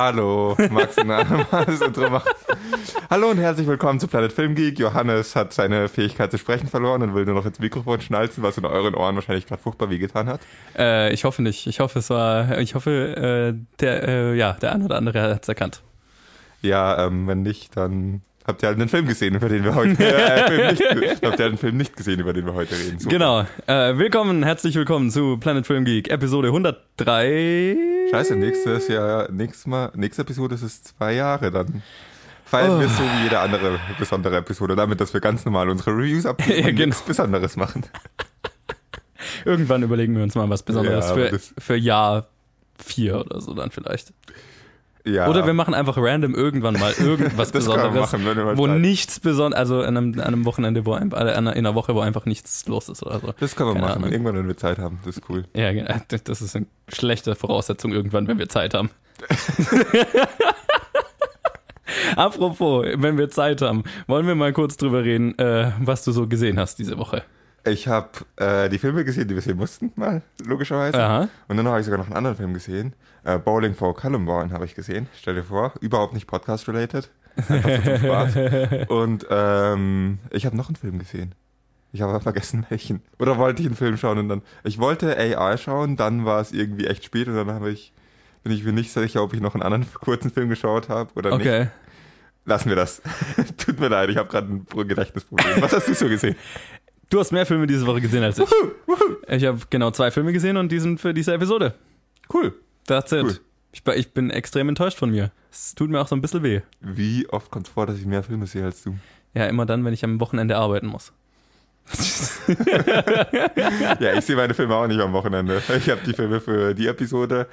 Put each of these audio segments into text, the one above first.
Hallo, Max und das Intro macht. Hallo und herzlich willkommen zu Planet Film Geek. Johannes hat seine Fähigkeit zu sprechen verloren und will nur noch ins Mikrofon schnalzen, was in euren Ohren wahrscheinlich gerade furchtbar wehgetan hat. Äh, ich hoffe nicht. Ich hoffe, es war. Ich hoffe, äh, der, äh, ja, der eine oder andere hat es erkannt. Ja, ähm, wenn nicht, dann habt ihr halt einen Film gesehen, über den wir heute äh, Film nicht, habt ihr einen Film nicht gesehen, über den wir heute reden. Super. Genau. Äh, willkommen, herzlich willkommen zu Planet Film Geek, Episode 103. Scheiße, nächstes Jahr, nächstes Mal, nächste Episode ist es zwei Jahre, dann feiern oh. wir so wie jede andere besondere Episode, damit, dass wir ganz normal unsere Reviews abgeben ja, und genau. nichts Besonderes machen. Irgendwann überlegen wir uns mal was Besonderes ja, für, für Jahr vier oder so dann vielleicht. Ja. Oder wir machen einfach random irgendwann mal irgendwas Besonderes, machen, wo Zeit. nichts Besonderes, also an einem, an einem, Wochenende, wo ein, äh, in einer Woche, wo einfach nichts los ist oder so. Das können wir Keine machen, Ahnung. irgendwann, wenn wir Zeit haben. Das ist cool. Ja, das ist eine schlechte Voraussetzung irgendwann, wenn wir Zeit haben. Apropos, wenn wir Zeit haben, wollen wir mal kurz drüber reden, äh, was du so gesehen hast diese Woche. Ich habe äh, die Filme gesehen, die wir sehen mussten, mal, logischerweise. Aha. Und dann habe ich sogar noch einen anderen Film gesehen. Äh, Bowling for Columbine habe ich gesehen. Stell dir vor, überhaupt nicht podcast-related. und ähm, ich habe noch einen Film gesehen. Ich habe vergessen welchen. Oder wollte ich einen Film schauen und dann. Ich wollte AI schauen, dann war es irgendwie echt spät und dann habe ich, bin ich mir nicht sicher, ob ich noch einen anderen kurzen Film geschaut habe oder okay. nicht. Lassen wir das. Tut mir leid, ich habe gerade ein Gedächtnisproblem. Was hast du so gesehen? Du hast mehr Filme diese Woche gesehen als ich. Ich habe genau zwei Filme gesehen und die sind für diese Episode. Cool. That's it. Cool. Ich, ich, bin extrem enttäuscht von mir. Es tut mir auch so ein bisschen weh. Wie oft kommt es vor, dass ich mehr Filme sehe als du? Ja, immer dann, wenn ich am Wochenende arbeiten muss. ja, ich sehe meine Filme auch nicht am Wochenende. Ich habe die Filme für die Episode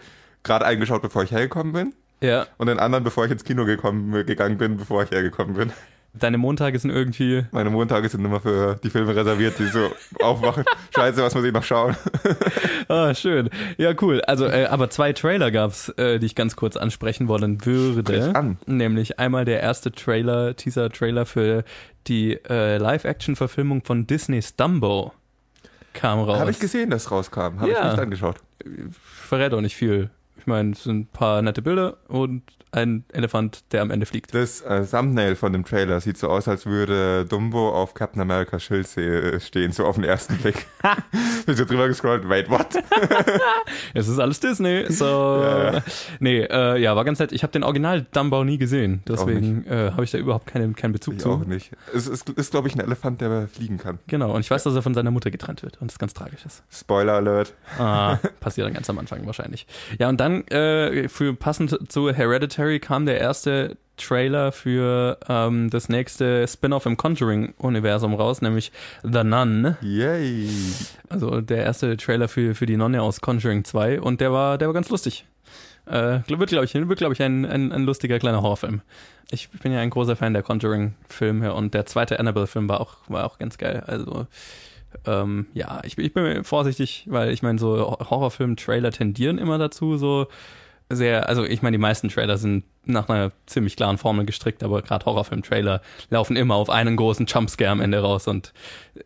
gerade eingeschaut, bevor ich hergekommen bin. Ja. Und den anderen, bevor ich ins Kino gekommen, gegangen bin, bevor ich hergekommen bin. Deine Montage sind irgendwie. Meine Montage sind immer für die Filme reserviert, die so aufwachen. Scheiße, was muss ich noch schauen? ah, schön. Ja, cool. Also, äh, aber zwei Trailer gab's, äh, die ich ganz kurz ansprechen wollen würde. An. Nämlich einmal der erste Trailer, Teaser-Trailer für die äh, Live-Action-Verfilmung von Disneys Dumbo kam raus. Habe ich gesehen, dass rauskam. Habe ja. ich nicht angeschaut. Verrät auch nicht viel. Ich meine, es sind ein paar nette Bilder und ein Elefant, der am Ende fliegt. Das äh, Thumbnail von dem Trailer sieht so aus, als würde Dumbo auf Captain America Schild stehen, so auf den ersten Blick. Bin so drüber gescrollt, wait, what? es ist alles Disney, so. Ja. Nee, äh, ja, war ganz nett. Ich habe den Original Dumbo nie gesehen, deswegen äh, habe ich da überhaupt keinen, keinen Bezug ich zu. auch nicht. Es ist, ist glaube ich, ein Elefant, der fliegen kann. Genau, und ich weiß, dass er von seiner Mutter getrennt wird und das ganz tragisch ist. Spoiler Alert. Ah, passiert dann ganz am Anfang wahrscheinlich. Ja, und dann äh, für passend zu Hereditary Hereditary kam der erste Trailer für ähm, das nächste Spin-off im Conjuring-Universum raus, nämlich The Nun. Yay! Also der erste Trailer für, für die Nonne aus Conjuring 2 und der war, der war ganz lustig. Äh, wird, glaube ich, wird, glaub ich ein, ein, ein lustiger kleiner Horrorfilm. Ich bin ja ein großer Fan der Conjuring-Filme und der zweite Annabelle-Film war auch, war auch ganz geil. Also ähm, ja, ich, ich bin vorsichtig, weil ich meine, so Horrorfilm-Trailer tendieren immer dazu, so sehr, also ich meine, die meisten Trailer sind nach einer ziemlich klaren Formel gestrickt, aber gerade Horrorfilm-Trailer laufen immer auf einen großen Jumpscare am Ende raus und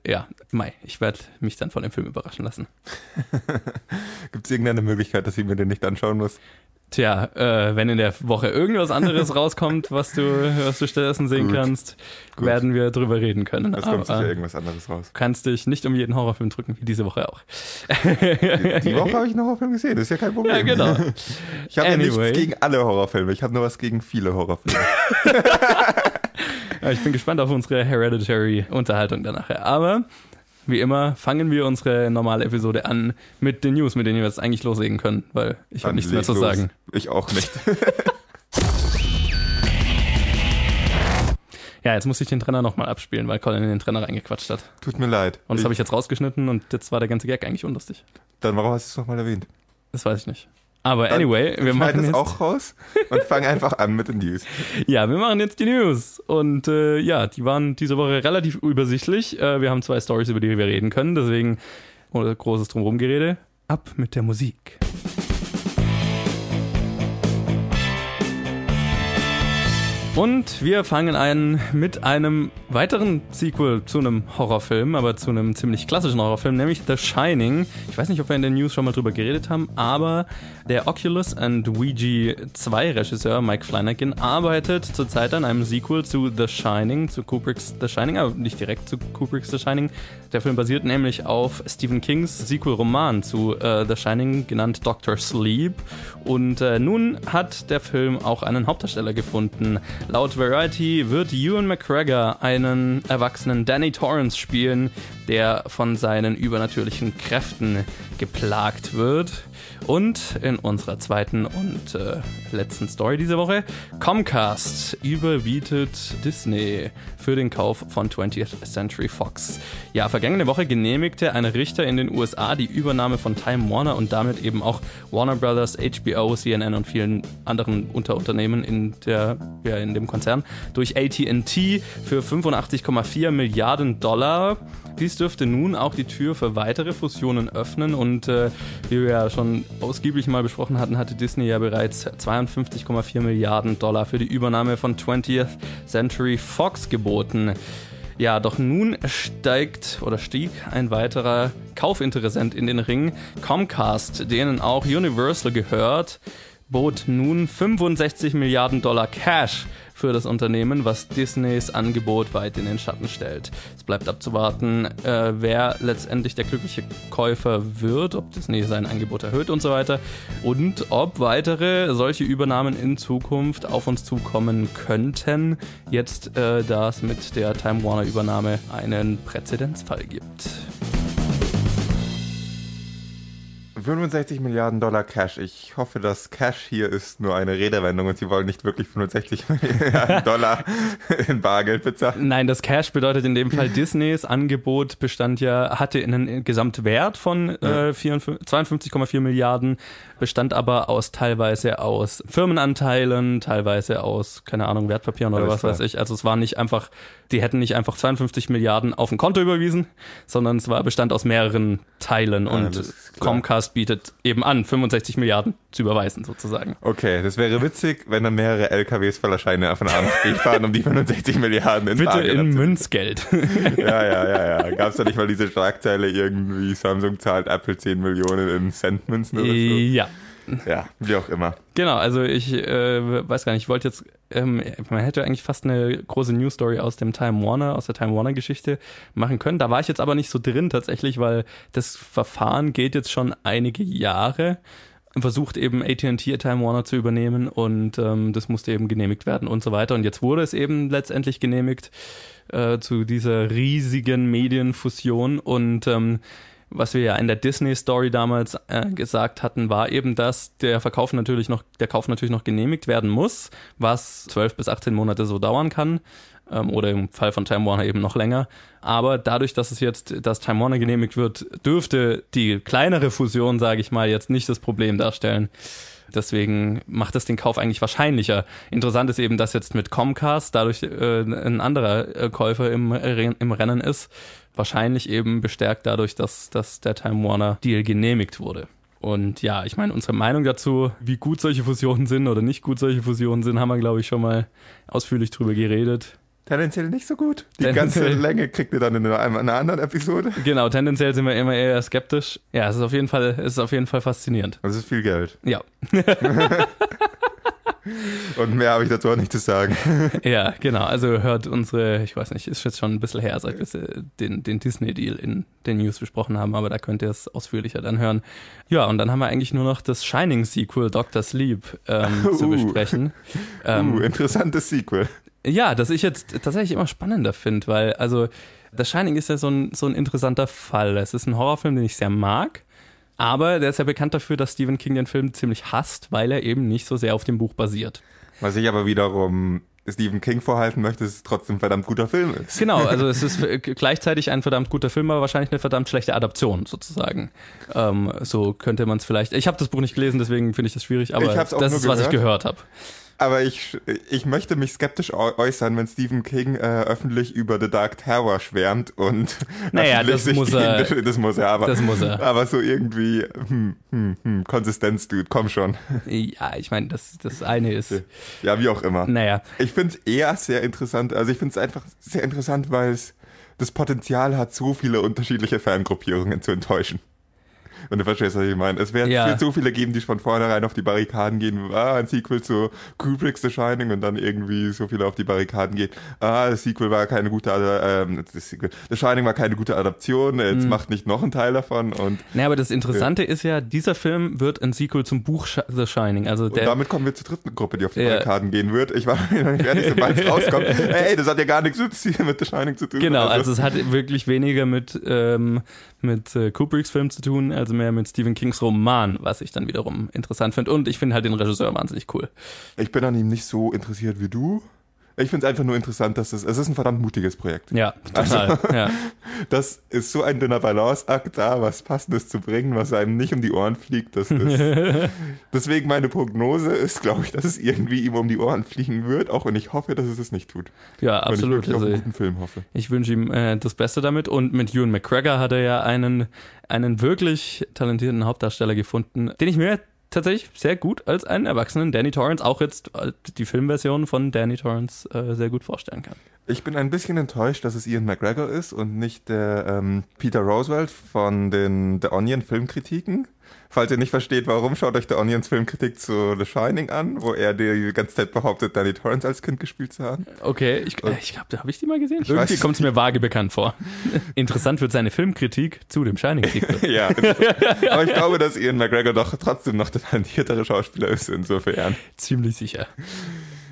ja, Mai, ich werde mich dann von dem Film überraschen lassen. Gibt es irgendeine Möglichkeit, dass ich mir den nicht anschauen muss? Tja, äh, wenn in der Woche irgendwas anderes rauskommt, was du, was du stattdessen sehen Gut. kannst, Gut. werden wir drüber reden können. Es kommt sicher irgendwas anderes raus. Kannst dich nicht um jeden Horrorfilm drücken, wie diese Woche auch. Die, die Woche habe ich einen Horrorfilm gesehen, das ist ja kein Problem. Ja, genau. Ich habe anyway. ja nichts gegen alle Horrorfilme, ich habe nur was gegen viele Horrorfilme. ich bin gespannt auf unsere Hereditary-Unterhaltung danach. Aber wie immer fangen wir unsere normale Episode an mit den News, mit denen wir jetzt eigentlich loslegen können, weil ich habe nichts mehr zu los. sagen. Ich auch nicht. ja, jetzt muss ich den Trainer nochmal abspielen, weil Colin in den Trainer reingequatscht hat. Tut mir leid. Und das habe ich jetzt rausgeschnitten und jetzt war der ganze Gag eigentlich unlustig. Dann warum hast du es nochmal erwähnt? Das weiß ich nicht. Aber anyway, wir machen jetzt auch raus und fangen einfach an mit den News. ja, wir machen jetzt die News und äh, ja, die waren diese Woche relativ übersichtlich. Äh, wir haben zwei Stories, über die wir reden können, deswegen ohne großes Drumherum-Gerede. Ab mit der Musik. Und wir fangen ein mit einem weiteren Sequel zu einem Horrorfilm, aber zu einem ziemlich klassischen Horrorfilm, nämlich The Shining. Ich weiß nicht, ob wir in den News schon mal drüber geredet haben, aber der Oculus and Ouija 2 Regisseur Mike Flanagan arbeitet zurzeit an einem Sequel zu The Shining, zu Kubricks The Shining, aber nicht direkt zu Kubricks The Shining. Der Film basiert nämlich auf Stephen Kings Sequel-Roman zu äh, The Shining, genannt Doctor Sleep. Und äh, nun hat der Film auch einen Hauptdarsteller gefunden. Laut Variety wird Ewan McGregor einen erwachsenen Danny Torrance spielen, der von seinen übernatürlichen Kräften geplagt wird. Und in unserer zweiten und äh, letzten Story diese Woche, Comcast überbietet Disney für den Kauf von 20th Century Fox. Ja, vergangene Woche genehmigte ein Richter in den USA die Übernahme von Time Warner und damit eben auch Warner Brothers, HBO, CNN und vielen anderen Unterunternehmen in, der, ja, in dem Konzern durch AT&T für 85,4 Milliarden Dollar. Dies dürfte nun auch die Tür für weitere Fusionen öffnen und äh, wie wir ja schon ausgiebig mal besprochen hatten, hatte Disney ja bereits 52,4 Milliarden Dollar für die Übernahme von 20th Century Fox geboten. Ja, doch nun steigt oder stieg ein weiterer Kaufinteressent in den Ring, Comcast, denen auch Universal gehört, bot nun 65 Milliarden Dollar Cash für das Unternehmen, was Disneys Angebot weit in den Schatten stellt. Es bleibt abzuwarten, äh, wer letztendlich der glückliche Käufer wird, ob Disney sein Angebot erhöht und so weiter und ob weitere solche Übernahmen in Zukunft auf uns zukommen könnten, jetzt äh, da es mit der Time Warner Übernahme einen Präzedenzfall gibt. 65 Milliarden Dollar Cash. Ich hoffe, dass Cash hier ist nur eine Redewendung und sie wollen nicht wirklich 65 Milliarden Dollar in Bargeld bezahlen. Nein, das Cash bedeutet in dem Fall Disneys Angebot bestand ja, hatte einen Gesamtwert von äh, 52,4 Milliarden, bestand aber aus teilweise aus Firmenanteilen, teilweise aus, keine Ahnung, Wertpapieren oder Alles was klar. weiß ich. Also es war nicht einfach, die hätten nicht einfach 52 Milliarden auf ein Konto überwiesen, sondern es war bestand aus mehreren Teilen und Comcast bietet eben an, 65 Milliarden zu überweisen sozusagen. Okay, das wäre witzig, wenn dann mehrere LKWs voller Scheine von A nach B fahren, um die 65 Milliarden in Bitte Bargeld in Münzgeld. ja, ja, ja, ja. Gab es da nicht mal diese Schlagzeile irgendwie, Samsung zahlt Apple 10 Millionen in Centmünzen oder so? Ja. Ja, wie auch immer. Genau, also ich äh, weiß gar nicht, ich wollte jetzt, ähm, man hätte eigentlich fast eine große News Story aus dem Time Warner, aus der Time Warner Geschichte machen können. Da war ich jetzt aber nicht so drin tatsächlich, weil das Verfahren geht jetzt schon einige Jahre versucht eben AT&T Time Warner zu übernehmen und ähm, das musste eben genehmigt werden und so weiter. Und jetzt wurde es eben letztendlich genehmigt äh, zu dieser riesigen Medienfusion und ähm, was wir ja in der Disney Story damals äh, gesagt hatten, war eben, dass der Verkauf natürlich noch, der Kauf natürlich noch genehmigt werden muss, was 12 bis 18 Monate so dauern kann ähm, oder im Fall von Time Warner eben noch länger. Aber dadurch, dass es jetzt, dass Time Warner genehmigt wird, dürfte die kleinere Fusion, sage ich mal, jetzt nicht das Problem darstellen. Deswegen macht es den Kauf eigentlich wahrscheinlicher. Interessant ist eben, dass jetzt mit Comcast dadurch äh, ein anderer äh, Käufer im, im Rennen ist. Wahrscheinlich eben bestärkt dadurch, dass, dass der Time Warner Deal genehmigt wurde. Und ja, ich meine, unsere Meinung dazu, wie gut solche Fusionen sind oder nicht gut solche Fusionen sind, haben wir, glaube ich, schon mal ausführlich drüber geredet. Tendenziell nicht so gut. Die ganze Länge kriegt ihr dann in einer, einer, anderen Episode. Genau, tendenziell sind wir immer eher skeptisch. Ja, es ist auf jeden Fall, es ist auf jeden Fall faszinierend. Das ist viel Geld. Ja. Und mehr habe ich dazu auch nicht zu sagen. Ja, genau. Also hört unsere, ich weiß nicht, ist jetzt schon ein bisschen her, seit wir den, den Disney-Deal in den News besprochen haben, aber da könnt ihr es ausführlicher dann hören. Ja, und dann haben wir eigentlich nur noch das Shining-Sequel Dr. Sleep ähm, uh, zu besprechen. Ähm, uh, interessantes Sequel. Ja, das ich jetzt tatsächlich immer spannender finde, weil, also, The Shining ist ja so ein, so ein interessanter Fall. Es ist ein Horrorfilm, den ich sehr mag, aber der ist ja bekannt dafür, dass Stephen King den Film ziemlich hasst, weil er eben nicht so sehr auf dem Buch basiert. Was ich aber wiederum Stephen King vorhalten möchte, dass es trotzdem ein verdammt guter Film ist. Genau, also es ist gleichzeitig ein verdammt guter Film, aber wahrscheinlich eine verdammt schlechte Adaption sozusagen. Ähm, so könnte man es vielleicht. Ich habe das Buch nicht gelesen, deswegen finde ich das schwierig, aber das ist, was ich gehört habe. Aber ich, ich möchte mich skeptisch äußern, wenn Stephen King äh, öffentlich über The Dark Tower schwärmt und naja, das muss, er, das, das muss er. Aber, das muss er. Aber so irgendwie hm, hm, hm, Konsistenz, Dude, komm schon. Ja, ich meine, das, das eine ist. Ja, wie auch immer. Naja. Ich finde es eher sehr interessant. Also ich finde es einfach sehr interessant, weil es das Potenzial hat, so viele unterschiedliche Fangruppierungen zu enttäuschen. Wenn du verstehst, was ich meine. Es wird ja. so viele geben, die von vornherein auf die Barrikaden gehen. Ah, ein Sequel zu Kubricks The Shining und dann irgendwie so viele auf die Barrikaden gehen. Ah, das Sequel war keine gute, ähm, das Sequel, The Shining war keine gute Adaption. Jetzt mhm. macht nicht noch ein Teil davon und. Naja, aber das Interessante ja. ist ja, dieser Film wird ein Sequel zum Buch The Shining. Also der, und damit kommen wir zur dritten Gruppe, die auf die ja. Barrikaden gehen wird. Ich war noch nicht fertig, sobald es rauskommt. Ey, das hat ja gar nichts mit The Shining zu tun. Genau, also, also es hat wirklich weniger mit, ähm, mit äh, Kubricks Film zu tun, also mehr mit Stephen Kings Roman, was ich dann wiederum interessant finde. Und ich finde halt den Regisseur wahnsinnig cool. Ich bin an ihm nicht so interessiert wie du. Ich finde es einfach nur interessant, dass es, es ist ein verdammt mutiges Projekt. Ja, total. Also, ja. Das ist so ein dünner Balanceakt da, was Passendes zu bringen, was einem nicht um die Ohren fliegt. Das ist, deswegen meine Prognose ist, glaube ich, dass es irgendwie ihm um die Ohren fliegen wird, auch wenn ich hoffe, dass es es nicht tut. Ja, absolut. Wenn ich also, auf einen guten Film hoffe. Ich wünsche ihm äh, das Beste damit und mit Ewan McGregor hat er ja einen, einen wirklich talentierten Hauptdarsteller gefunden, den ich mir tatsächlich sehr gut als einen erwachsenen Danny Torrance, auch jetzt äh, die Filmversion von Danny Torrance, äh, sehr gut vorstellen kann. Ich bin ein bisschen enttäuscht, dass es Ian McGregor ist und nicht der ähm, Peter Roosevelt von den The Onion Filmkritiken. Falls ihr nicht versteht, warum, schaut euch The Onions Filmkritik zu The Shining an, wo er die ganze Zeit behauptet, Danny Torrance als Kind gespielt zu haben. Okay, ich, äh, ich glaube, da habe ich die mal gesehen. Irgendwie kommt es mir vage bekannt vor. Interessant wird seine Filmkritik zu dem Shining-Sequel. ja, aber ich glaube, dass Ian McGregor doch trotzdem noch der talentiertere Schauspieler ist, insofern. Ziemlich sicher.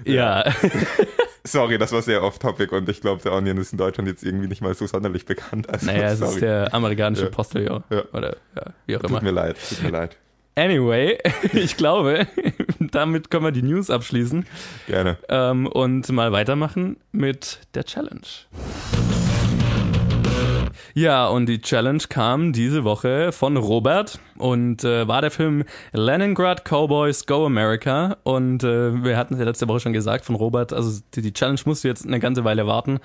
Ja. Sorry, das war sehr off-topic und ich glaube, der Onion ist in Deutschland jetzt irgendwie nicht mal so sonderlich bekannt. Also, naja, es ist der amerikanische ja. Postillon. Ja. Oder ja, wie auch tut immer. Tut mir leid, tut mir leid. Anyway, ich glaube, damit können wir die News abschließen. Gerne. Ähm, und mal weitermachen mit der Challenge. Ja, und die Challenge kam diese Woche von Robert und äh, war der Film Leningrad Cowboys Go America. Und äh, wir hatten es ja letzte Woche schon gesagt von Robert, also die, die Challenge musste jetzt eine ganze Weile warten,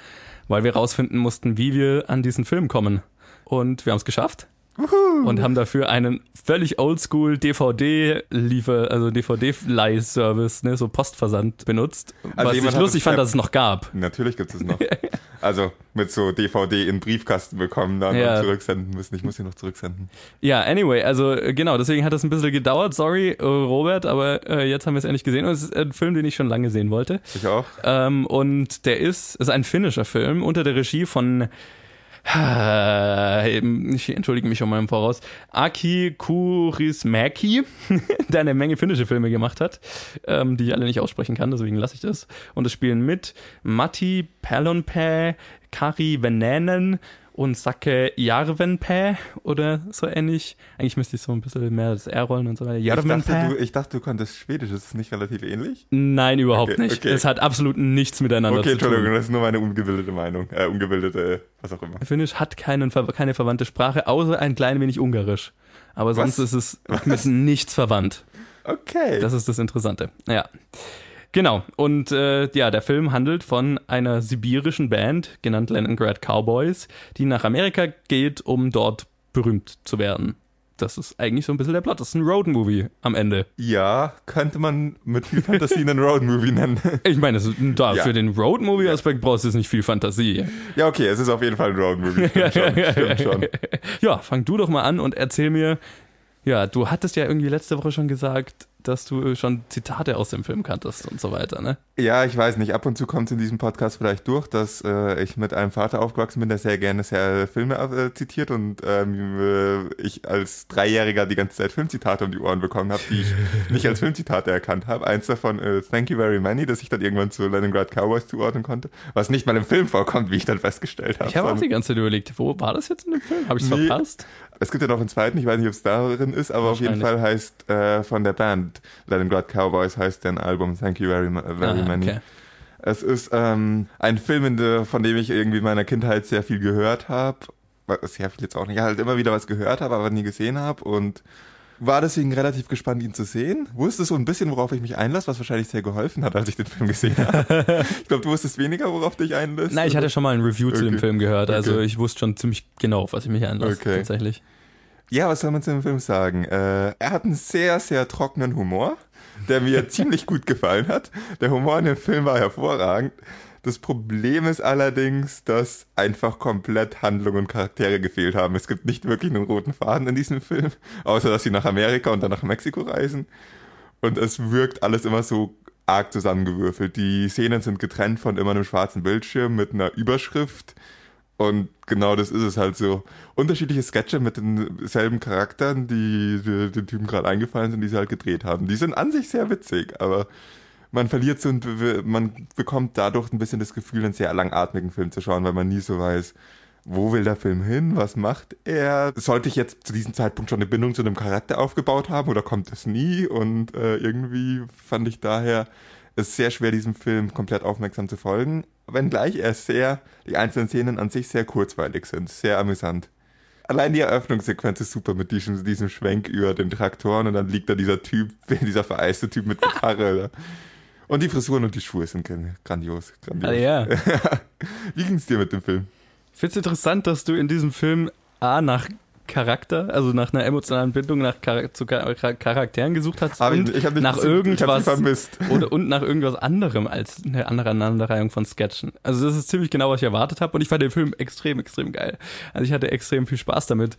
weil wir rausfinden mussten, wie wir an diesen Film kommen. Und wir haben es geschafft. Uhu. und haben dafür einen völlig oldschool DVD-Liefer, also DVD-Leih-Service, ne, so Postversand benutzt, also was ich lustig fand, dass es noch gab. Natürlich gibt es noch. also mit so DVD in Briefkasten bekommen dann ja. und zurücksenden müssen. Ich muss sie noch zurücksenden. Ja, anyway, also äh, genau, deswegen hat das ein bisschen gedauert. Sorry, äh, Robert, aber äh, jetzt haben wir es endlich gesehen und es ist ein Film, den ich schon lange sehen wollte. Ich auch. Ähm, und der ist, ist ein finnischer Film unter der Regie von ich entschuldige mich schon mal im Voraus, Aki Kurismäki, der eine Menge finnische Filme gemacht hat, ähm, die ich alle nicht aussprechen kann, deswegen lasse ich das. Und es spielen mit Matti Pälonpää, Kari Venänen, und Sake Jarvenpä oder so ähnlich. Eigentlich müsste ich so ein bisschen mehr das R rollen und so weiter. Jarvenpä. Ich dachte, du, ich dachte, du konntest Schwedisch. Ist es nicht relativ ähnlich? Nein, überhaupt okay, nicht. Okay. Es hat absolut nichts miteinander okay, zu tun. Okay, Entschuldigung, das ist nur meine ungebildete Meinung. Äh, ungebildete, was auch immer. Finnisch hat keinen, keine verwandte Sprache, außer ein klein wenig Ungarisch. Aber sonst was? ist es mit nichts verwandt. Okay. Das ist das Interessante. Ja. Genau. Und äh, ja, der Film handelt von einer sibirischen Band, genannt Leningrad Cowboys, die nach Amerika geht, um dort berühmt zu werden. Das ist eigentlich so ein bisschen der Plot. Das ist ein Road-Movie am Ende. Ja, könnte man mit viel Fantasie einen Road-Movie nennen. Ich meine, da, ja. für den Road-Movie-Aspekt brauchst du jetzt nicht viel Fantasie. Ja, okay, es ist auf jeden Fall ein Road-Movie. Stimmt schon, stimmt schon. Ja, fang du doch mal an und erzähl mir, ja, du hattest ja irgendwie letzte Woche schon gesagt, dass du schon Zitate aus dem Film kanntest und so weiter, ne? Ja, ich weiß nicht. Ab und zu kommt es in diesem Podcast vielleicht durch, dass äh, ich mit einem Vater aufgewachsen bin, der sehr gerne sehr Filme äh, zitiert und ähm, äh, ich als Dreijähriger die ganze Zeit Filmzitate um die Ohren bekommen habe, die ich nicht als Filmzitate erkannt habe. Eins davon ist Thank You Very Many, das ich dann irgendwann zu Leningrad Cowboys zuordnen konnte, was nicht mal im Film vorkommt, wie ich dann festgestellt habe. Ich habe auch die ganze Zeit überlegt, wo war das jetzt in dem Film? Habe ich es nee, verpasst? Es gibt ja noch einen zweiten, ich weiß nicht, ob es darin ist, aber auf jeden Fall heißt äh, von der Band Leningrad Cowboys heißt dein Album Thank You Very, very ah, Many. Okay. Es ist ähm, ein Film, von dem ich irgendwie in meiner Kindheit sehr viel gehört habe. Sehr viel jetzt auch nicht, halt immer wieder was gehört habe, aber nie gesehen habe und war deswegen relativ gespannt, ihn zu sehen. Wusste so ein bisschen, worauf ich mich einlasse, was wahrscheinlich sehr geholfen hat, als ich den Film gesehen habe. ich glaube, du wusstest weniger, worauf du dich einlässt. Nein, ich hatte schon mal ein Review zu dem Okay. Film gehört, also Okay. ich wusste schon ziemlich genau, auf was ich mich einlasse, Okay. tatsächlich. Ja, was soll man zu dem Film sagen? Äh, er hat einen sehr, sehr trockenen Humor, der mir ziemlich gut gefallen hat. Der Humor in dem Film war hervorragend. Das Problem ist allerdings, dass einfach komplett Handlung und Charaktere gefehlt haben. Es gibt nicht wirklich einen roten Faden in diesem Film, außer dass sie nach Amerika und dann nach Mexiko reisen. Und es wirkt alles immer so arg zusammengewürfelt. Die Szenen sind getrennt von immer einem schwarzen Bildschirm mit einer Überschrift. Und genau das ist es halt so. Unterschiedliche Sketche mit denselben Charakteren, die, den Typen gerade eingefallen sind, die sie halt gedreht haben. Die sind an sich sehr witzig, aber man verliert so ein, man bekommt dadurch ein bisschen das Gefühl, einen sehr langatmigen Film zu schauen, weil man nie so weiß, wo will der Film hin, was macht er? Sollte ich jetzt zu diesem Zeitpunkt schon eine Bindung zu einem Charakter aufgebaut haben oder kommt es nie? Und äh, irgendwie fand ich daher es sehr schwer, diesem Film komplett aufmerksam zu folgen, wenngleich er sehr, die einzelnen Szenen an sich sehr kurzweilig sind, sehr amüsant. Allein die Eröffnungssequenz ist super mit diesem, diesem Schwenk über den Traktoren und dann liegt da dieser Typ, dieser vereiste Typ mit Gitarre. Und die Frisuren und die Schuhe sind grandios. grandios. Ah, ja. Wie ging's dir mit dem Film? Ich finde es interessant, dass du in diesem Film A nach Charakter, also nach einer emotionalen Bindung nach Char zu Char Charakteren gesucht hast Hab und ich, ich hab nach irgendwas vermisst. oder und nach irgendwas anderem als eine andere Aneinanderreihung von Sketchen. Also das ist ziemlich genau, was ich erwartet habe und ich fand den Film extrem, extrem geil. Also ich hatte extrem viel Spaß damit.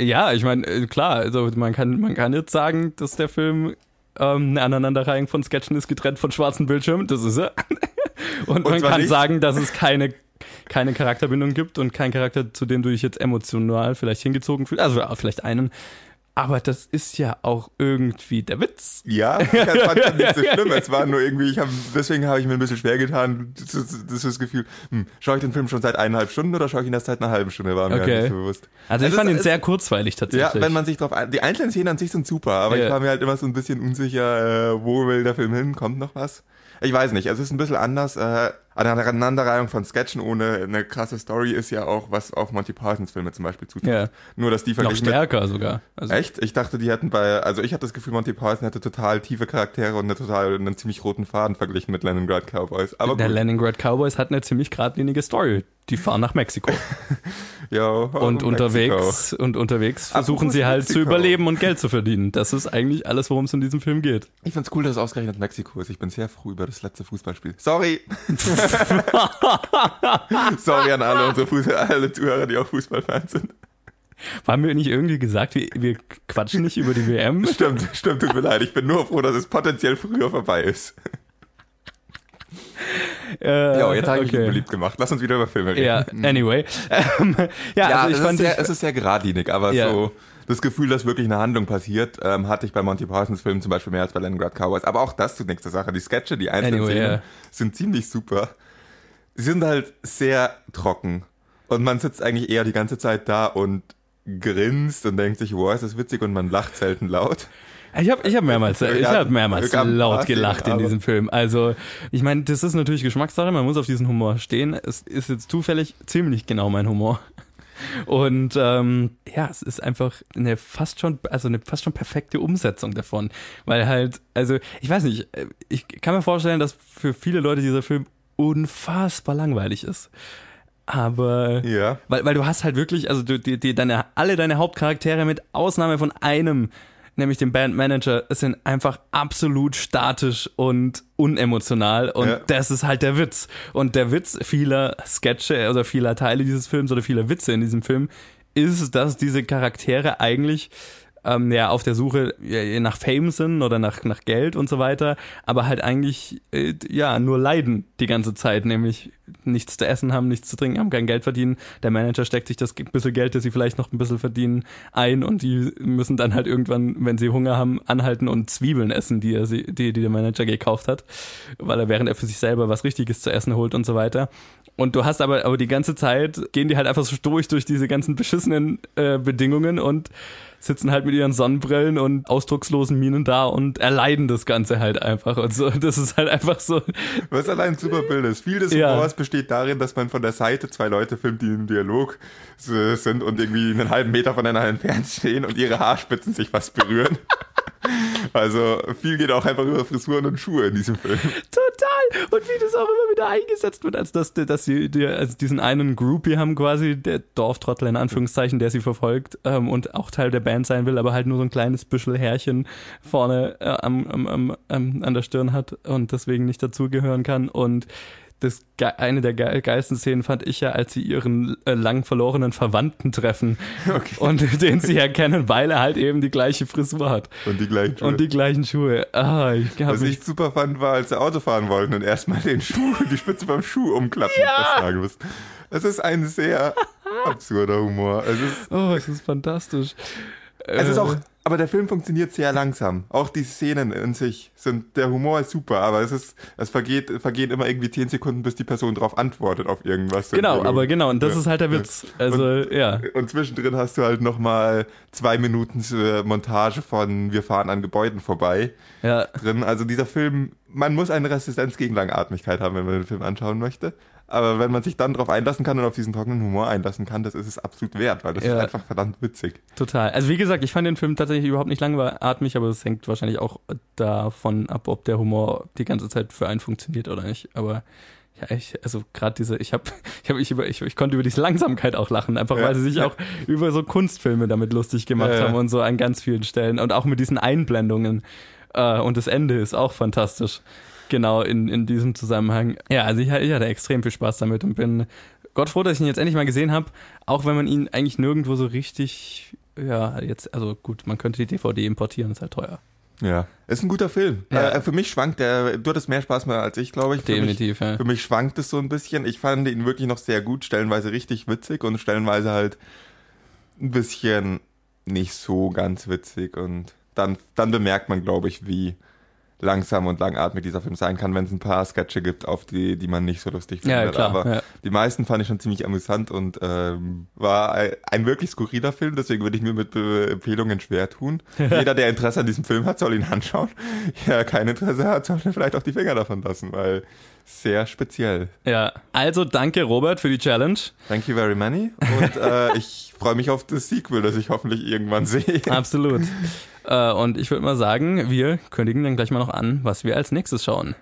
Ja, ich meine, äh, klar, also man kann, man kann jetzt sagen, dass der Film ähm, eine Aneinanderreihung von Sketchen ist, getrennt von schwarzen Bildschirmen, das ist er. Und, man zwar kann nicht- sagen, dass es keine keine Charakterbindung gibt und kein Charakter, zu dem du dich jetzt emotional vielleicht hingezogen fühlst, also äh, vielleicht einen. Aber das ist ja auch irgendwie der Witz. Ja, ich fand das nicht so schlimm. Es war nur irgendwie, ich hab, deswegen habe ich mir ein bisschen schwer getan. Das, das, das ist das Gefühl, hm, schaue ich den Film schon seit eineinhalb Stunden oder schaue ich ihn erst seit einer halben Stunde? War mir Okay. gar nicht so bewusst. Also ich Es fand ist- ihn es- sehr kurzweilig Ja, tatsächlich. wenn man sich drauf ein, die einzelnen Szenen an sich sind super, aber Ja. ich war mir halt immer so ein bisschen unsicher, äh, wo will der Film hin, kommt noch was? Ich weiß nicht, es ist ein bisschen anders. Äh, Aneinanderreihung von Sketchen ohne eine krasse Story ist ja auch, was auf Monty Pythons Filme zum Beispiel zutrifft. ja, Nur, dass die noch verglichen mit stärker sogar. Also, Echt? Ich dachte, die hätten bei, also ich hatte das Gefühl, Monty Python hätte total tiefe Charaktere und eine total, einen ziemlich roten Faden verglichen mit Leningrad Cowboys. Aber der gut. Leningrad Cowboys hat eine ziemlich geradlinige Story. Die fahren nach Mexiko. Ja, Und Mexiko. unterwegs und unterwegs versuchen sie halt zu Mexiko. überleben und Geld zu verdienen. Das ist eigentlich alles, worum es in diesem Film geht. Ich find's cool, dass es ausgerechnet Mexiko ist. Ich bin sehr froh über das letzte Fußballspiel. Sorry. Sorry an alle unsere Fußball, alle Zuhörer, die auch Fußballfans sind. Haben wir nicht irgendwie gesagt, wir, wir quatschen nicht über die WM? Stimmt, stimmt, tut mir leid. Ich bin nur froh, dass es potenziell früher vorbei ist. Äh, Ja, jetzt habe ich mich okay. beliebt gemacht. Lass uns wieder über Filme reden. Ja, anyway. Ähm, ja, Ja, also ich es, fand ist sehr, ich, es ist sehr geradlinig, aber Ja. so das Gefühl, dass wirklich eine Handlung passiert, ähm, hatte ich bei Monty Pythons Filmen zum Beispiel mehr als bei Leningrad Cowboys. Aber auch das zunächst der Sache. Die Sketche, die einzelnen Anyway, Szenen ja. sind ziemlich super. Sie sind halt sehr trocken. Und man sitzt eigentlich eher die ganze Zeit da und grinst und denkt sich, wow, ist das witzig und man lacht selten laut. Ich habe ich hab mehrmals, ich hab mehrmals laut gelacht in diesem Film. Also, ich meine, das ist natürlich Geschmackssache, man muss auf diesen Humor stehen. Es ist jetzt zufällig ziemlich genau mein Humor. Und ähm, ja, es ist einfach eine fast schon, also eine fast schon perfekte Umsetzung davon. Weil halt, also, ich weiß nicht, ich kann mir vorstellen, dass für viele Leute dieser Film unfassbar langweilig ist. Aber Ja. weil, weil du hast halt wirklich, also du, die, die, deine, alle deine Hauptcharaktere mit Ausnahme von einem, nämlich dem Bandmanager, sind einfach absolut statisch und unemotional und Ja. das ist halt der Witz. Und der Witz vieler Sketche oder vieler Teile dieses Films oder vieler Witze in diesem Film ist, dass diese Charaktere eigentlich ähm, ja auf der Suche nach Fame sind oder nach, nach Geld und so weiter, aber halt eigentlich äh, ja nur leiden die ganze Zeit, nämlich nichts zu essen haben, nichts zu trinken haben, kein Geld verdienen. Der Manager steckt sich das bisschen Geld, das sie vielleicht noch ein bisschen verdienen, ein und die müssen dann halt irgendwann, wenn sie Hunger haben, anhalten und Zwiebeln essen, die er sie, die, die der Manager gekauft hat, weil er während er für sich selber was Richtiges zu essen holt und so weiter. Und du hast aber, aber die ganze Zeit gehen die halt einfach so durch durch diese ganzen beschissenen äh, Bedingungen und sitzen halt mit ihren Sonnenbrillen und ausdruckslosen Minen da und erleiden das Ganze halt einfach. Und so, das ist halt einfach so. Was allein ein super Bild ist. Viel des Ja. Humors besteht darin, dass man von der Seite zwei Leute filmt, die im Dialog sind und irgendwie einen halben Meter voneinander entfernt stehen und ihre Haarspitzen sich fast berühren. Also viel geht auch einfach über Frisuren und Schuhe in diesem Film. Total. Und wie das auch immer wieder eingesetzt wird, als dass, dass sie die, also diesen einen Groupie haben quasi, der Dorftrottel in Anführungszeichen, der sie verfolgt ähm, und auch Teil der Band sein will, aber halt nur so ein kleines Büschel Härchen vorne äh, am, am, am, an der Stirn hat und deswegen nicht dazugehören kann. Und das, eine der ge geilsten Szenen fand ich ja, als sie ihren äh, lang verlorenen Verwandten treffen und den sie erkennen, weil er halt eben die gleiche Frisur hat Und die gleichen Schuhe. und die gleichen Schuhe. Ah, ich Was ich super fand, war, als sie Auto fahren wollten und erstmal den Schuh, die Spitze beim Schuh umklappen müssen. Es ist ein sehr absurder Humor. Es ist, Oh, es ist fantastisch. Es ist Äh, auch, aber der Film funktioniert sehr langsam. Auch die Szenen in sich sind, der Humor ist super, aber es ist, es vergeht, vergehen immer irgendwie 10 Sekunden, bis die Person darauf antwortet auf irgendwas. Genau, Und- aber genau, und das Ja. ist halt der Witz. Also, ja. Und zwischendrin hast du halt nochmal zwei Minuten äh, Montage von Wir fahren an Gebäuden vorbei Ja, drin. Also dieser Film, man muss eine Resistenz gegen Langatmigkeit haben, wenn man den Film anschauen möchte. Aber wenn man sich dann darauf einlassen kann und auf diesen trockenen Humor einlassen kann, das ist es absolut wert, weil das Ja. ist einfach verdammt witzig. total. Also wie gesagt, ich fand den Film tatsächlich überhaupt nicht langatmig, aber es hängt wahrscheinlich auch davon ab, ob der Humor die ganze Zeit für einen funktioniert oder nicht. Aber ja, ich, also gerade diese, ich habe, ich habe, ich, über, ich, ich konnte über diese Langsamkeit auch lachen, einfach Ja. weil sie sich auch über so Kunstfilme damit lustig gemacht Ja, haben und so an ganz vielen Stellen und auch mit diesen Einblendungen. Äh, und das Ende ist auch fantastisch. Genau, in, in diesem Zusammenhang. Ja, also ich, ich hatte extrem viel Spaß damit und bin Gott froh, dass ich ihn jetzt endlich mal gesehen habe, auch wenn man ihn eigentlich nirgendwo so richtig, ja, jetzt, also gut, man könnte die DVD importieren, ist halt teuer. Ja. Ist ein guter Film. Ja. Äh, für mich schwankt der, du hattest mehr Spaß mehr als ich, glaube ich. Für Definitiv, ja. Mich, für mich schwankt es so ein bisschen. Ich fand ihn wirklich noch sehr gut, stellenweise richtig witzig und stellenweise halt ein bisschen nicht so ganz witzig und dann, dann bemerkt man, glaube ich, wie langsam und langatmig dieser Film sein kann, wenn es ein paar Sketche gibt, auf die, die man nicht so lustig findet. Ja, klar. Aber ja. die meisten fand ich schon ziemlich amüsant und ähm, war ein, wirklich skurriler Film, deswegen würde ich mir mit Empfehlungen schwer tun. Jeder, der Interesse an diesem Film hat, soll ihn anschauen. Ja, kein Interesse hat, soll vielleicht auch die Finger davon lassen, weil sehr speziell. ja. Also danke, Robert, für die Challenge. Thank you very many und äh, ich freue mich auf das Sequel, das ich hoffentlich irgendwann sehe. Absolut. Äh, und ich würde mal sagen, wir kündigen dann gleich mal noch an, was wir als nächstes schauen.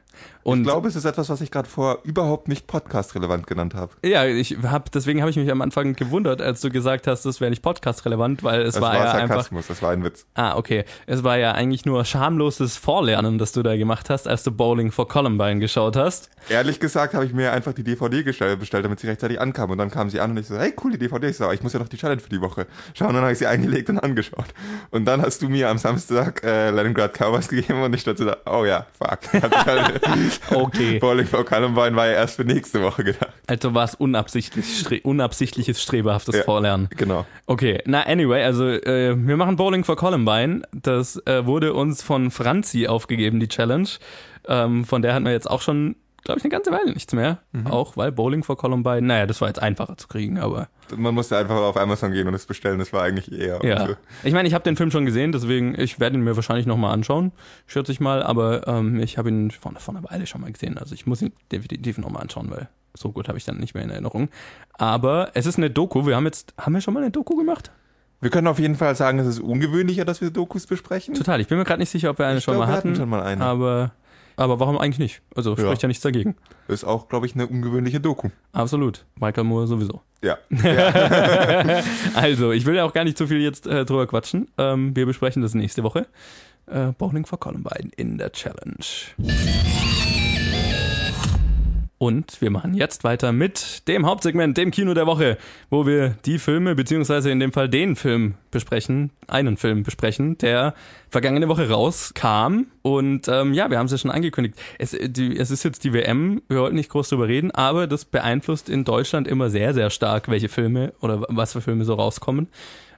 Und ich glaube, es ist etwas, was ich gerade vor überhaupt nicht podcast-relevant genannt habe. ja, ich hab, deswegen habe ich mich am Anfang gewundert, als du gesagt hast, das wäre nicht podcast-relevant, weil es Das war, war, ja einfach. Sarkasmus, das war ein Witz. Ah, okay. Es war ja eigentlich nur schamloses Vorlernen, das du da gemacht hast, als du Bowling for Columbine geschaut hast. Ehrlich gesagt habe ich mir einfach die DVD bestellt, damit sie rechtzeitig ankam. Und dann kam sie an und ich so, hey, cool, die DVD. Ich so, aber ich muss ja noch die Challenge für die Woche schauen. Und dann habe ich sie eingelegt und angeschaut. Und dann hast du mir am Samstag äh, Leningrad Cowboys gegeben und ich dachte, so, oh ja, fuck. Halt- Okay. Bowling for Columbine war ja erst für nächste Woche gedacht. Also war es unabsichtlich, stre unabsichtliches, strebehaftes Ja. Vorlernen. Genau. Okay, na anyway, also äh, wir machen Bowling for Columbine. Das äh, wurde uns von Franzi aufgegeben, die Challenge. Ähm, von der hatten wir jetzt auch schon, glaube ich, eine ganze Weile nichts mehr. Auch weil Bowling for Columbine, naja, das war jetzt einfacher zu kriegen, aber Man musste einfach auf Amazon gehen und es bestellen. Das war eigentlich eher. ja. so. Ich meine, ich habe den Film schon gesehen, deswegen, ich werde ihn mir wahrscheinlich nochmal anschauen, schätze ich mal, aber ähm, ich habe ihn vor, vor einer Weile schon mal gesehen. Also ich muss ihn definitiv nochmal anschauen, weil so gut habe ich dann nicht mehr in Erinnerung. Aber es ist eine Doku, wir haben jetzt, haben wir schon mal eine Doku gemacht? Wir können auf jeden Fall sagen, es ist ungewöhnlicher, dass wir Dokus besprechen. Total, ich bin mir gerade nicht sicher, ob wir eine Ich schon glaub, mal wir hatten. hatten schon mal eine. Aber, aber warum eigentlich nicht? Also Ja. spricht ja nichts dagegen. Ist auch, glaube ich, eine ungewöhnliche Doku. Absolut. Michael Moore sowieso. Ja. Also, ich will ja auch gar nicht zu viel jetzt äh, drüber quatschen. Ähm, wir besprechen das nächste Woche. Äh, Bowling for Columbine in der Challenge. Und wir machen jetzt weiter mit dem Hauptsegment, dem Kino der Woche, wo wir die Filme, beziehungsweise in dem Fall den Film besprechen, einen Film besprechen, der vergangene Woche rauskam. Und ähm, ja, wir haben es ja schon angekündigt. Es, die, es ist jetzt die WM, wir wollten nicht groß drüber reden, aber das beeinflusst in Deutschland immer sehr, sehr stark, welche Filme oder was für Filme so rauskommen.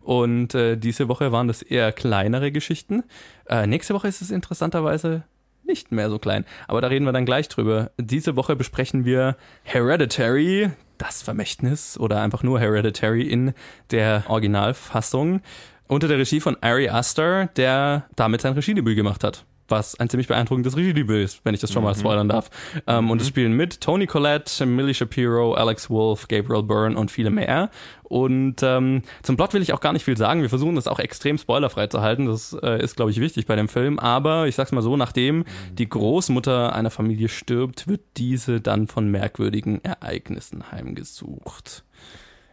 Und äh, diese Woche waren das eher kleinere Geschichten. Äh, nächste Woche ist es interessanterweise nicht mehr so klein. Aber da reden wir dann gleich drüber. Diese Woche besprechen wir Hereditary, das Vermächtnis oder einfach nur Hereditary in der Originalfassung. Unter der Regie von Ari Aster, der damit sein Regiedebüt gemacht hat was ein ziemlich beeindruckendes Regiedebüt ist, wenn ich das schon mal mhm. spoilern darf. Ähm, mhm. Und es spielen mit Tony Collette, Millie Shapiro, Alex Wolf, Gabriel Byrne und viele mehr. Und ähm, zum Plot will ich auch gar nicht viel sagen. Wir versuchen das auch extrem spoilerfrei zu halten. Das äh, ist, glaube ich, wichtig bei dem Film. Aber ich sag's mal so, nachdem mhm. die Großmutter einer Familie stirbt, wird diese dann von merkwürdigen Ereignissen heimgesucht.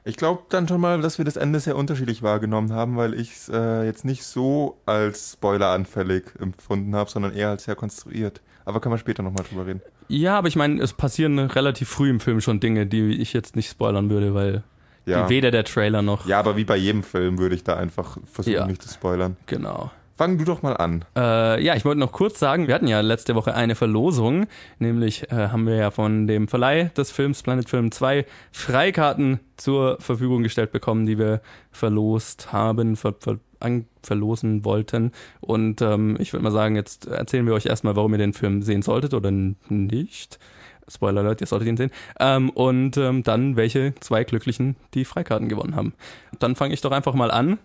Ich glaube dann schon mal, dass wir das Ende sehr unterschiedlich wahrgenommen haben, weil ich es äh, jetzt nicht so als spoileranfällig empfunden habe, sondern eher als sehr konstruiert. Aber kann man später nochmal drüber reden. Ja, aber ich meine, es passieren relativ früh im Film schon Dinge, die ich jetzt nicht spoilern würde, weil ja. weder der Trailer noch. Ja, aber wie bei jedem Film würde ich da einfach versuchen, ja. nicht zu spoilern. Genau. Fang du doch mal an. Äh, ja, ich wollte noch kurz sagen, wir hatten ja letzte Woche eine Verlosung, nämlich äh, haben wir ja von dem Verleih des Films Planet Film 2 Freikarten zur Verfügung gestellt bekommen, die wir verlost haben, ver, ver, verlosen wollten. Und ähm, ich würde mal sagen, jetzt erzählen wir euch erstmal, warum ihr den Film sehen solltet oder nicht. Spoiler Alert, ihr solltet ihn sehen. Ähm, und ähm, dann, welche zwei Glücklichen die Freikarten gewonnen haben. Dann fange ich doch einfach mal an.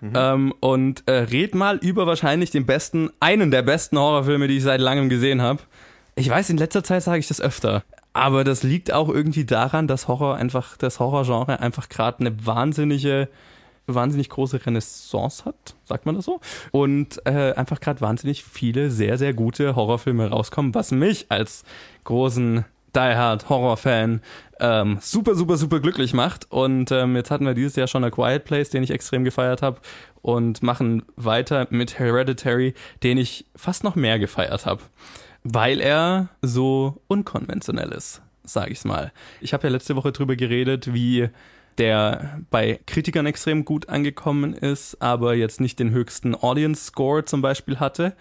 Mhm. Ähm, und äh, red mal über wahrscheinlich den besten, einen der besten Horrorfilme, die ich seit langem gesehen habe. Ich weiß, in letzter Zeit sage ich das öfter. Aber das liegt auch irgendwie daran, dass Horror einfach, das Horrorgenre einfach gerade eine wahnsinnige, wahnsinnig große Renaissance hat, sagt man das so? Und äh, einfach gerade wahnsinnig viele sehr, sehr gute Horrorfilme rauskommen, was mich als großen Die Hard Horror-Fan ähm, super, super, super glücklich macht. Und ähm, jetzt hatten wir dieses Jahr schon A Quiet Place, den ich extrem gefeiert habe. Und machen weiter mit Hereditary, den ich fast noch mehr gefeiert habe. Weil er so unkonventionell ist, sage ich's mal. Ich habe ja letzte Woche drüber geredet, wie der bei Kritikern extrem gut angekommen ist, aber jetzt nicht den höchsten Audience Score zum Beispiel hatte